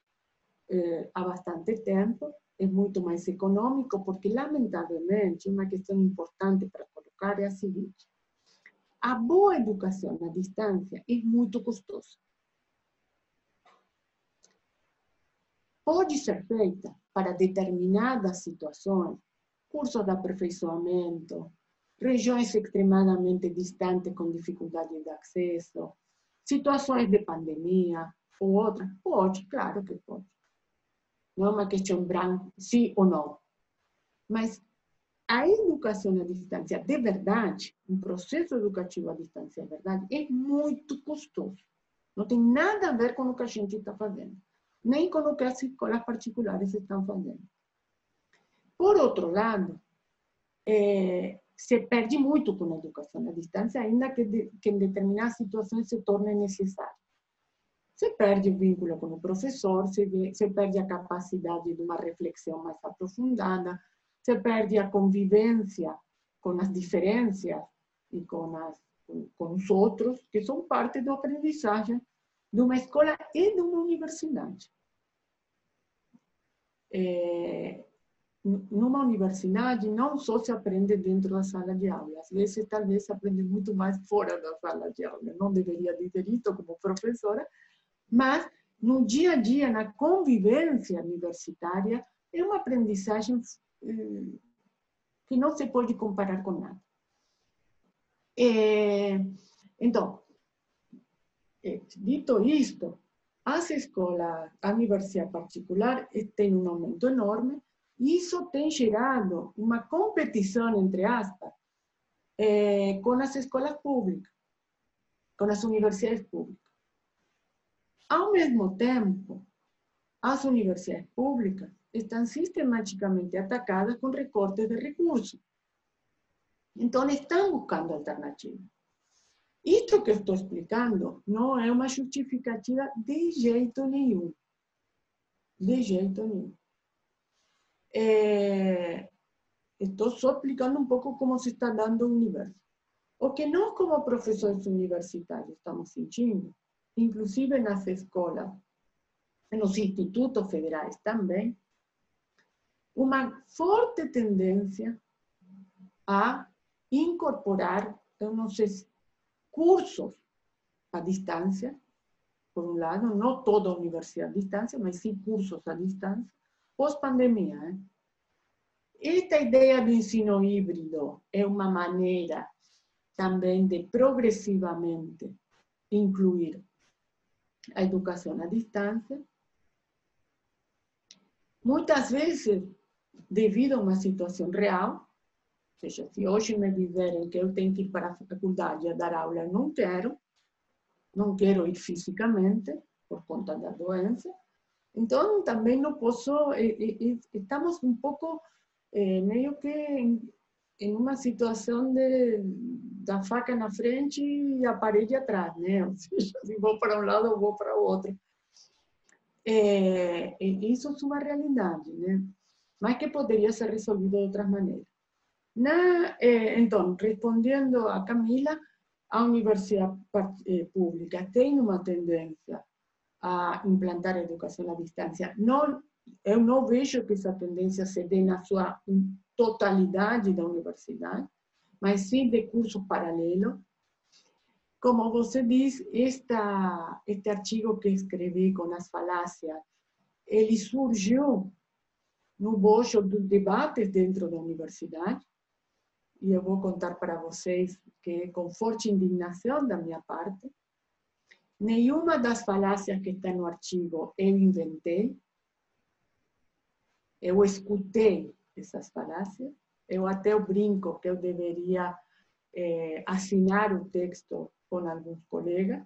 eh, há bastante tempo, é muito mais econômico, porque, lamentavelmente, uma questão importante para colocar é a seguinte: a boa educação à distância é muito custosa. Pode ser feita para determinadas situações, cursos de aperfeiçoamento, regiões extremadamente distantes com dificuldade de acesso, Situações de pandemia ou outra? Pode, claro que pode. Não é uma questão branca, sim ou não. Mas a educação à distância, de verdade, um processo educativo à distância, de verdade, é muito custoso. Não tem nada a ver com o que a gente está fazendo, nem com o que as escolas particulares estão fazendo. Por outro lado, é, se perde muito com a educação à distância, ainda que, de, que em determinadas situações se torne necessário. Se perde o vínculo com o professor, se, se perde a capacidade de uma reflexão mais aprofundada, se perde a convivência com as diferenças e com, as, com, os outros, que são parte da aprendizagem de uma escola e de uma universidade. É, numa universidade não só se aprende dentro da sala de aula, às vezes talvez se aprende muito mais fora da sala de aula. Não deveria dizer isso como professora, mas no dia a dia, na convivência universitária, é uma aprendizagem eh, que não se pode comparar com nada. É, então, é, dito isto, as escolas, a universidade particular tem um aumento enorme, isso tem gerado uma competição, entre aspas, eh, com as escolas públicas, com as universidades públicas. Ao mesmo tempo, as universidades públicas estão sistematicamente atacadas com recortes de recursos. Então, estão buscando alternativas. Isto que estou explicando não é uma justificativa de jeito nenhum. De jeito nenhum. Estou só explicando um pouco como se está dando universo. O que nós, como professores universitários, estamos sentindo, inclusive nas escolas, nos institutos federais também, uma forte tendência a incorporar, sei, cursos à distância, por um lado, não toda a universidade à distância, mas sim cursos à distância, pós-pandemia. Né? Esta ideia do ensino híbrido é uma maneira também de progressivamente incluir a educação à distância. Muitas vezes, devido a uma situação real, ou seja, se hoje me dizerem que eu tenho que ir para a faculdade a dar aula, não quero, não quero ir fisicamente, por conta da doença, então, também não posso, estamos um pouco eh, meio que em, em, uma situação de, da faca na frente e a parede atrás, né? Ou seja, se vou para um lado ou vou para o outro. É, isso é uma realidade, né? Mas que poderia ser resolvido de outras maneiras. Na, eh, então, respondendo a Camila, a universidade eh, pública tem uma tendência a implantar a educação à distância. Não, eu não vejo que essa tendência se dê na sua totalidade da universidade, mas sim de curso paralelo. Como você diz, esta, este artigo que escrevi com as falácias, ele surgiu no bojo dos debates dentro da universidade, e eu vou contar para vocês que, com forte indignação da minha parte, nenhuma das falácias que está no artigo eu inventei, eu escutei essas falácias, eu até brinco que eu deveria eh, assinar o texto com alguns colegas,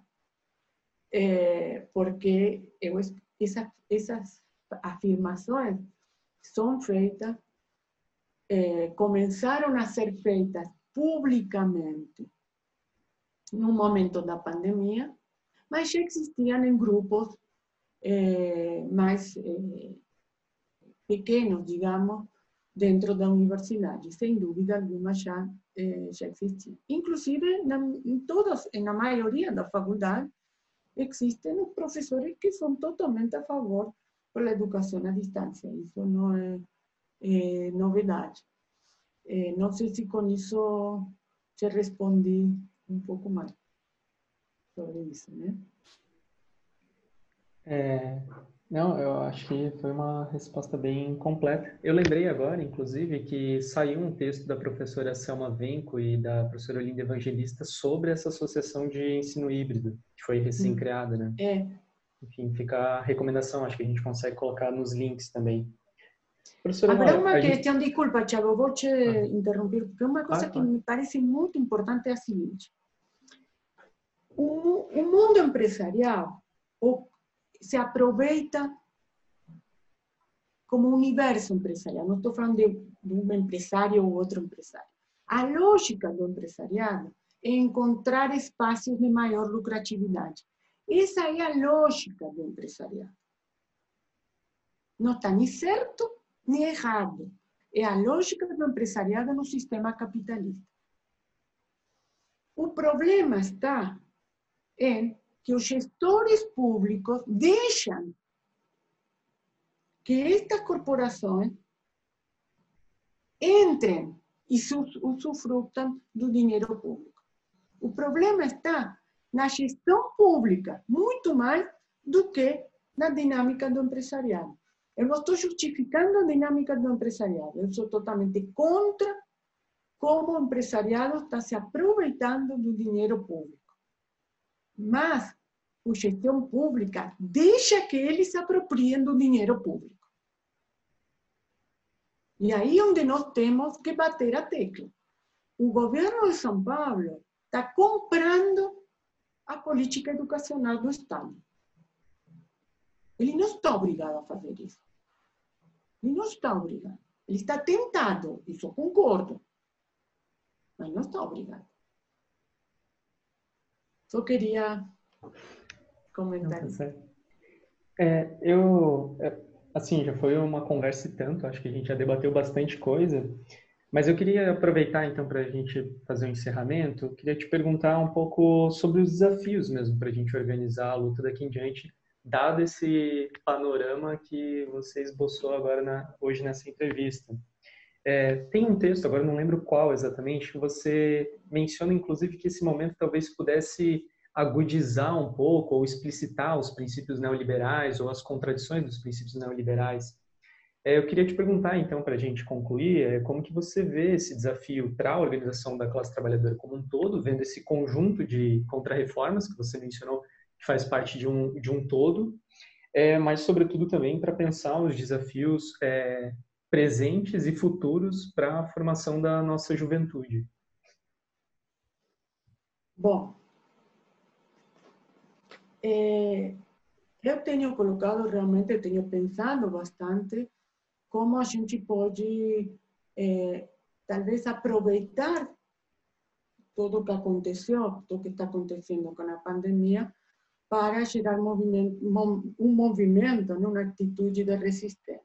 eh, porque eu, essa, essas afirmações são feitas eh, começaram a ser feitas publicamente no momento da pandemia, mas já existiam em grupos eh, mais eh, pequenos, digamos, dentro da universidade. Sem dúvida alguma já, já existia. Inclusive, na, em todas, na maioria da faculdade, existem os professores que são totalmente a favor da educação à distância. Isso não é eh, novidade. Eh, não sei se com isso te respondi um pouco mais sobre isso, né? É, não, eu acho que foi uma resposta bem completa. Eu lembrei agora, inclusive, que saiu um texto da professora Selma Venco e da professora Olinda Evangelista sobre essa associação de ensino híbrido, que foi recém-criada, né? É. Enfim, fica a recomendação, acho que a gente consegue colocar nos links também. Professora Habrá uma questão, gente... desculpa, Thiago, vou te ah. interromper, porque uma coisa ah, que ah. me parece muito importante é a seguinte. O, o mundo empresarial se aproveita como universo empresarial. Não estou falando de, de um empresário ou outro empresário. A lógica do empresariado é encontrar espaços de maior lucratividade. Essa é a lógica do empresariado. Não está nem certo nem errado. É a lógica do empresariado no sistema capitalista. O problema está em que os gestores públicos deixam que estas corporações entrem e usufrutam do dinheiro público. O problema está na gestão pública, muito mais do que na dinâmica do empresariado. Eu não estou justificando a dinâmica do empresariado, eu sou totalmente contra como o empresariado está se aproveitando do dinheiro público. Mas a gestão pública deixa que eles se apropriem do dinheiro público. E aí é onde nós temos que bater a tecla. O governo de São Paulo está comprando a política educacional do Estado. Ele não está obrigado a fazer isso. Ele não está obrigado. Ele está tentado, isso eu concordo. Mas não está obrigado. Só queria comentar isso. Tá é, eu, é, assim, já foi uma conversa e tanto, acho que a gente já debateu bastante coisa, mas eu queria aproveitar então para a gente fazer um encerramento, queria te perguntar um pouco sobre os desafios mesmo para a gente organizar a luta daqui em diante dado esse panorama que você esboçou agora na, hoje nessa entrevista. É, tem um texto, agora não lembro qual exatamente, que você menciona inclusive que esse momento talvez pudesse agudizar um pouco ou explicitar os princípios neoliberais ou as contradições dos princípios neoliberais. É, eu queria te perguntar, então, para a gente concluir, é, como que você vê esse desafio para a organização da classe trabalhadora como um todo, vendo esse conjunto de contrarreformas que você mencionou que faz parte de um, de um todo, é, mas, sobretudo, também para pensar os desafios é, presentes e futuros para a formação da nossa juventude. Bom, é, eu tenho colocado realmente, tenho pensado bastante como a gente pode, é, talvez, aproveitar tudo o que aconteceu, tudo o que está acontecendo com a pandemia, para gerar movimento, um movimento, uma atitude de resistência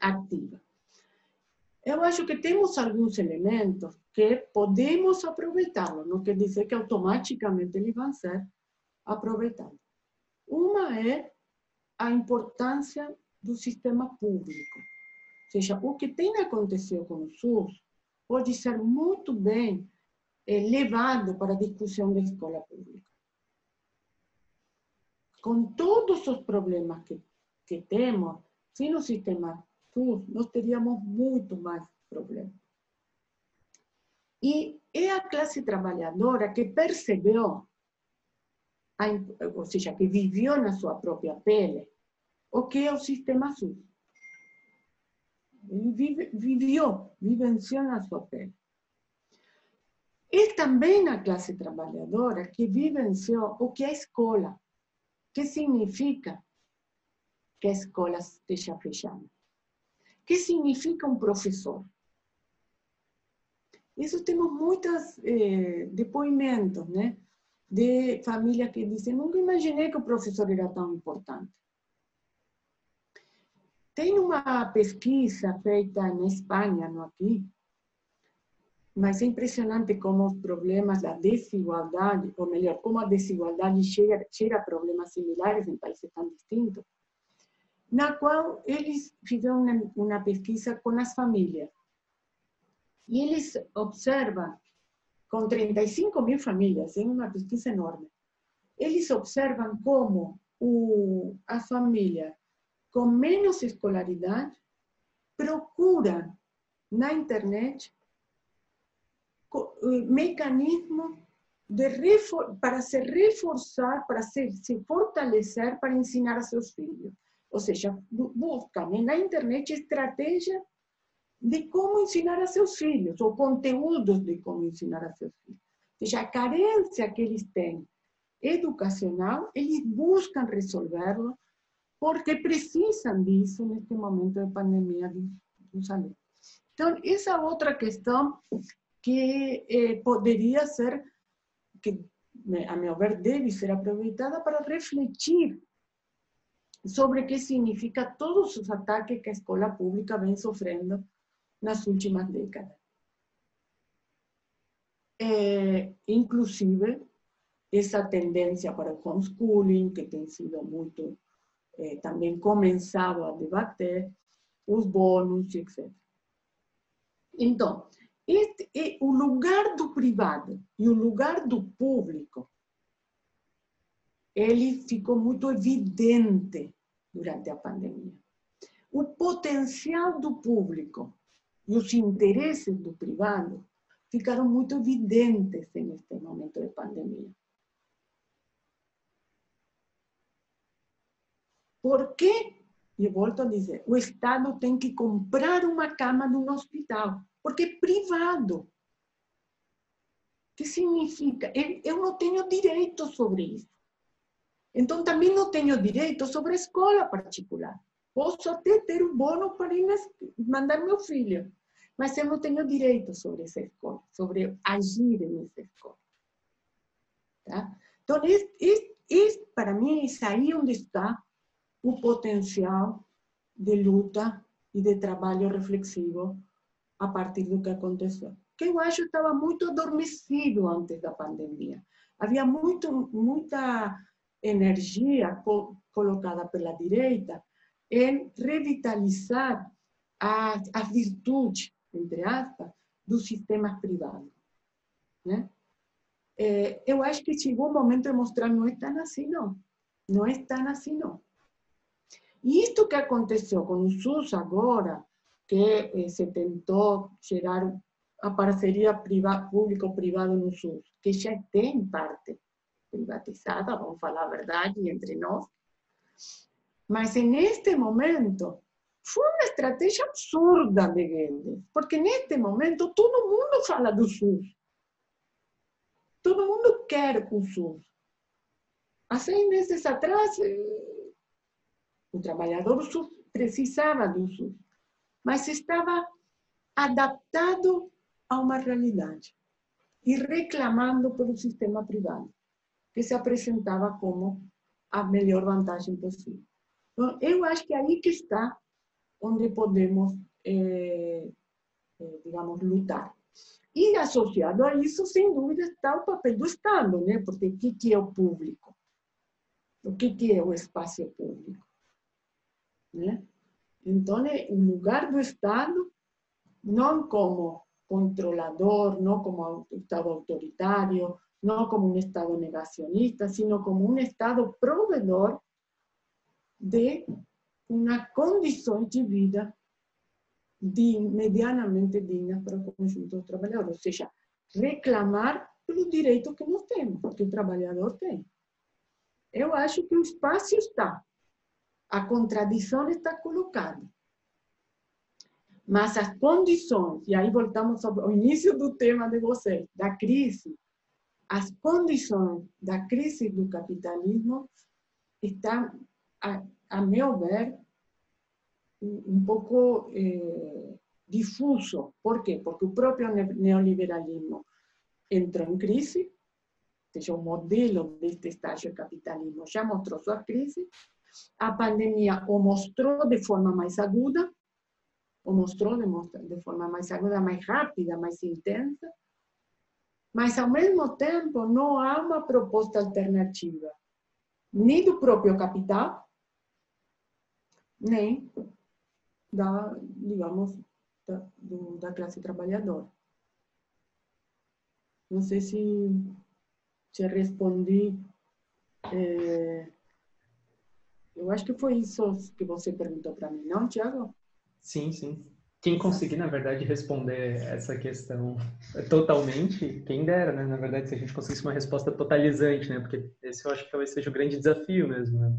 ativa. Eu acho que temos alguns elementos que podemos aproveitá-los, não quer dizer que automaticamente eles vão ser aproveitados. Uma é a importância do sistema público. Ou seja, o que tem acontecido com o SUS pode ser muito bem é, levado para a discussão da escola pública. Com todos os problemas que, que temos, sem o sistema SUS, nós teríamos muito mais problemas. E é a classe trabalhadora que percebeu, ou seja, que viveu na sua própria pele, o que é o sistema SUS. Ele vive, viveu, vivenciou na sua pele. E também a classe trabalhadora que vivenciou o que é a escola. Que significa que a escola esteja fechada? Que significa um professor? Isso temos muitos eh, depoimentos, né? De famílias que dizem, nunca imaginei que o professor era tão importante. Tem uma pesquisa feita na Espanha, não aqui, mas é impressionante como os problemas da desigualdade, ou melhor, como a desigualdade gera, gera problemas similares em países tão distintos, na qual eles fizeram uma, uma pesquisa com as famílias. E eles observam, com 35 mil famílias, é uma pesquisa enorme, eles observam como o, a família com menos escolaridade procura na internet eh, mecanismos para se reforçar, para se, se fortalecer, para ensinar a seus filhos. Ou seja, buscam na internet estratégia de como ensinar a seus filhos, ou conteúdos de como ensinar a seus filhos. Ou seja, a carência que eles têm educacional, eles buscam resolverlo porque precisam disso neste momento de pandemia dos alunos. Então, essa que eh, ser, que a meu ver deve ser aproveitada para refletir sobre que significa todos os ataques que a escola pública vem sofrendo nas últimas décadas. É, inclusive, essa tendência para o homeschooling, que tem sido muito eh, começado a debater, os bônus, etc. Então, este é o lugar do privado e o lugar do público. Ele ficou muito evidente durante a pandemia. O potencial do público e os interesses do privado ficaram muito evidentes neste momento de pandemia. Por quê? E volto a dizer, o Estado tem que comprar uma cama num hospital, porque é privado. O que significa? Eu não tenho direito sobre isso. Então, também não tenho direito sobre a escola particular. Posso até ter um bônus para ir mandar meu filho, mas eu não tenho direito sobre essa escola, sobre agir nessa escola. Tá? Então, é, é, é, para mim, é aí onde está o potencial de luta e de trabalho reflexivo a partir do que aconteceu. Que eu acho estava muito adormecido antes da pandemia. Havia muito, muita energia co colocada pela direita em revitalizar a, a virtude entre aspas, dos sistemas privados. Né? É, eu acho que chegou o momento de mostrar não é tão assim, não. Não é tão assim, não. Isto que aconteceu com o SUS agora, que eh, se tentou gerar a parceria público-privado no SUS, que já tem parte privatizada, vamos falar a verdade entre nós, mas neste momento foi uma estratégia absurda de Guedes, porque neste momento todo mundo fala do SUS. Todo mundo quer o SUS. Há seis meses atrás, eh, o trabalhador precisava do SUS, mas estava adaptado a uma realidade e reclamando pelo sistema privado, que se apresentava como a melhor vantagem possível. Então, eu acho que aí que está onde podemos, é, é, digamos, lutar. E associado a isso, sem dúvida, está o papel do Estado, né? Porque o que, que é o público? O que, que é o espaço público? Né? Então, o lugar do Estado, não como controlador, não como Estado autoritário, não como um Estado negacionista, sino como um Estado provedor de uma condições de vida de, medianamente dignas para o conjunto dos trabalhadores. Ou seja, reclamar pelo direito que nós temos, que o trabalhador tem. Eu acho que o espaço está, a contradição está colocada. Mas as condições, e aí voltamos ao início do tema de vocês, da crise, as condições da crise do capitalismo estão, a, a meu ver, um pouco eh, difuso. Por quê? Porque o próprio neoliberalismo entrou em crise, ou seja, o modelo deste estágio capitalismo já mostrou sua crise, a pandemia o mostrou de forma mais aguda, o mostrou de, de forma mais aguda, mais rápida, mais intensa, mas ao mesmo tempo não há uma proposta alternativa, nem do próprio capital, nem da, digamos, da, do, da classe trabalhadora. Não sei se, se respondi. É, eu acho que foi isso que você perguntou para mim, não, Tiago? Sim, sim. Quem conseguir, na verdade, responder essa questão totalmente, quem dera, né? Na verdade, se a gente conseguisse uma resposta totalizante, né? Porque esse eu acho que talvez seja o grande desafio mesmo, né?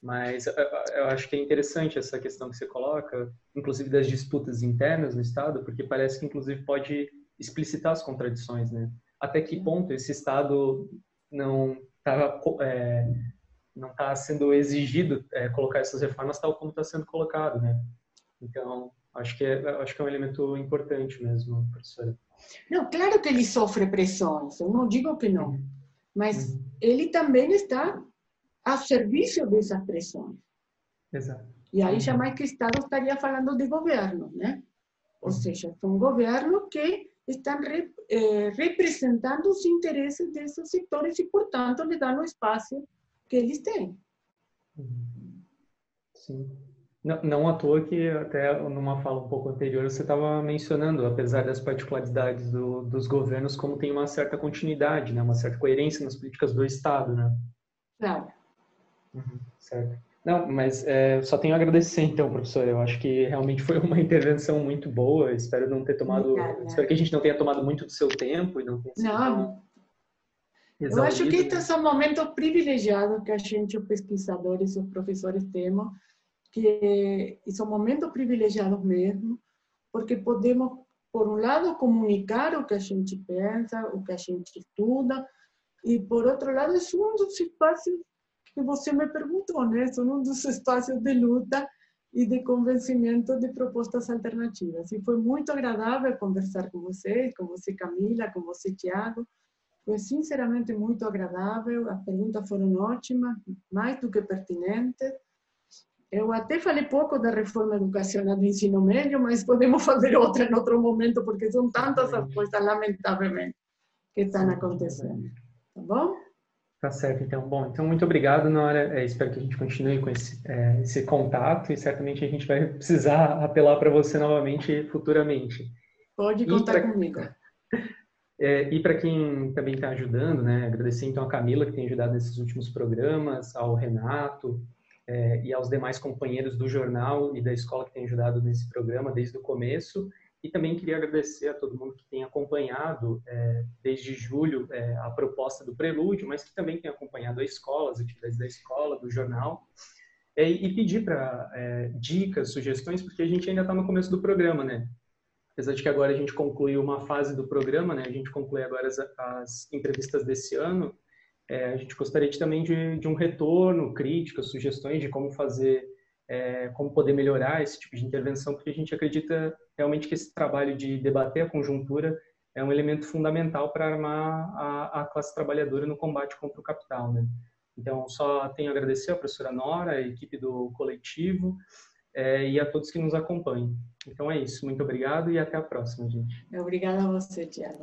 Mas eu acho que é interessante essa questão que você coloca, inclusive das disputas internas no Estado, porque parece que, inclusive, pode explicitar as contradições, né? Até que ponto esse Estado não está é, não tá sendo exigido é, colocar essas reformas tal como está sendo colocado, né? Então, acho que, é, acho que é um elemento importante mesmo, professora. Não, claro que ele sofre pressões, eu não digo que não, uhum. mas uhum. ele também está a serviço dessas pressões. Exato. E aí jamais que o Estado estaria falando de governo, né? Ou uhum. seja, são governos que estão eh, representando os interesses desses setores e, portanto, lhe dão espaço que eles têm. Sim. Não, não à toa que até numa fala um pouco anterior você estava mencionando, apesar das particularidades do, dos governos, como tem uma certa continuidade, né, uma certa coerência nas políticas do Estado, né? Claro. Uhum, certo. Não, mas é, só tenho a agradecer então, professor. Eu acho que realmente foi uma intervenção muito boa. Espero não ter tomado, Obrigada. espero que a gente não tenha tomado muito do seu tempo e não tenha sido Não. Eu acho que este é um momento privilegiado que a gente, os pesquisadores, os professores temos, que é um momento privilegiado mesmo, porque podemos, por um lado, comunicar o que a gente pensa, o que a gente estuda, e por outro lado, é um dos espaços que você me perguntou, né? São um dos espaços de luta e de convencimento de propostas alternativas. E foi muito agradável conversar com vocês, com você, Camila, com você, Tiago. Foi sinceramente muito agradável. As perguntas foram ótimas, mais do que pertinentes. Eu até falei pouco da reforma educacional do ensino médio, mas podemos fazer outra em outro momento, porque são tantas as coisas, lamentavelmente, que estão acontecendo. Tá bom? Tá certo, então. Bom, então muito obrigado, Nora. É, espero que a gente continue com esse, é, esse contato e certamente a gente vai precisar apelar para você novamente futuramente. Pode contar pra, comigo. É, e para quem também está ajudando, né, agradecer então a Camila, que tem ajudado nesses últimos programas, ao Renato é, e aos demais companheiros do jornal e da escola que têm ajudado nesse programa desde o começo. E também queria agradecer a todo mundo que tem acompanhado é, desde julho é, a proposta do Prelúdio, mas que também tem acompanhado a escola, as atividades da escola, do jornal, é, e pedir para é, dicas, sugestões, porque a gente ainda está no começo do programa, né? apesar de que agora a gente concluiu uma fase do programa, né, a gente conclui agora as, as entrevistas desse ano, é, a gente gostaria de, também de, de, um retorno, críticas, sugestões de como fazer, é, como poder melhorar esse tipo de intervenção, porque a gente acredita realmente que esse trabalho de debater a conjuntura é um elemento fundamental para armar a, a classe trabalhadora no combate contra o capital. Né? Então, só tenho a agradecer à professora Nora, à equipe do coletivo é, e a todos que nos acompanham. Então é isso. Muito obrigado e até a próxima, gente. Obrigada a você, Tiago.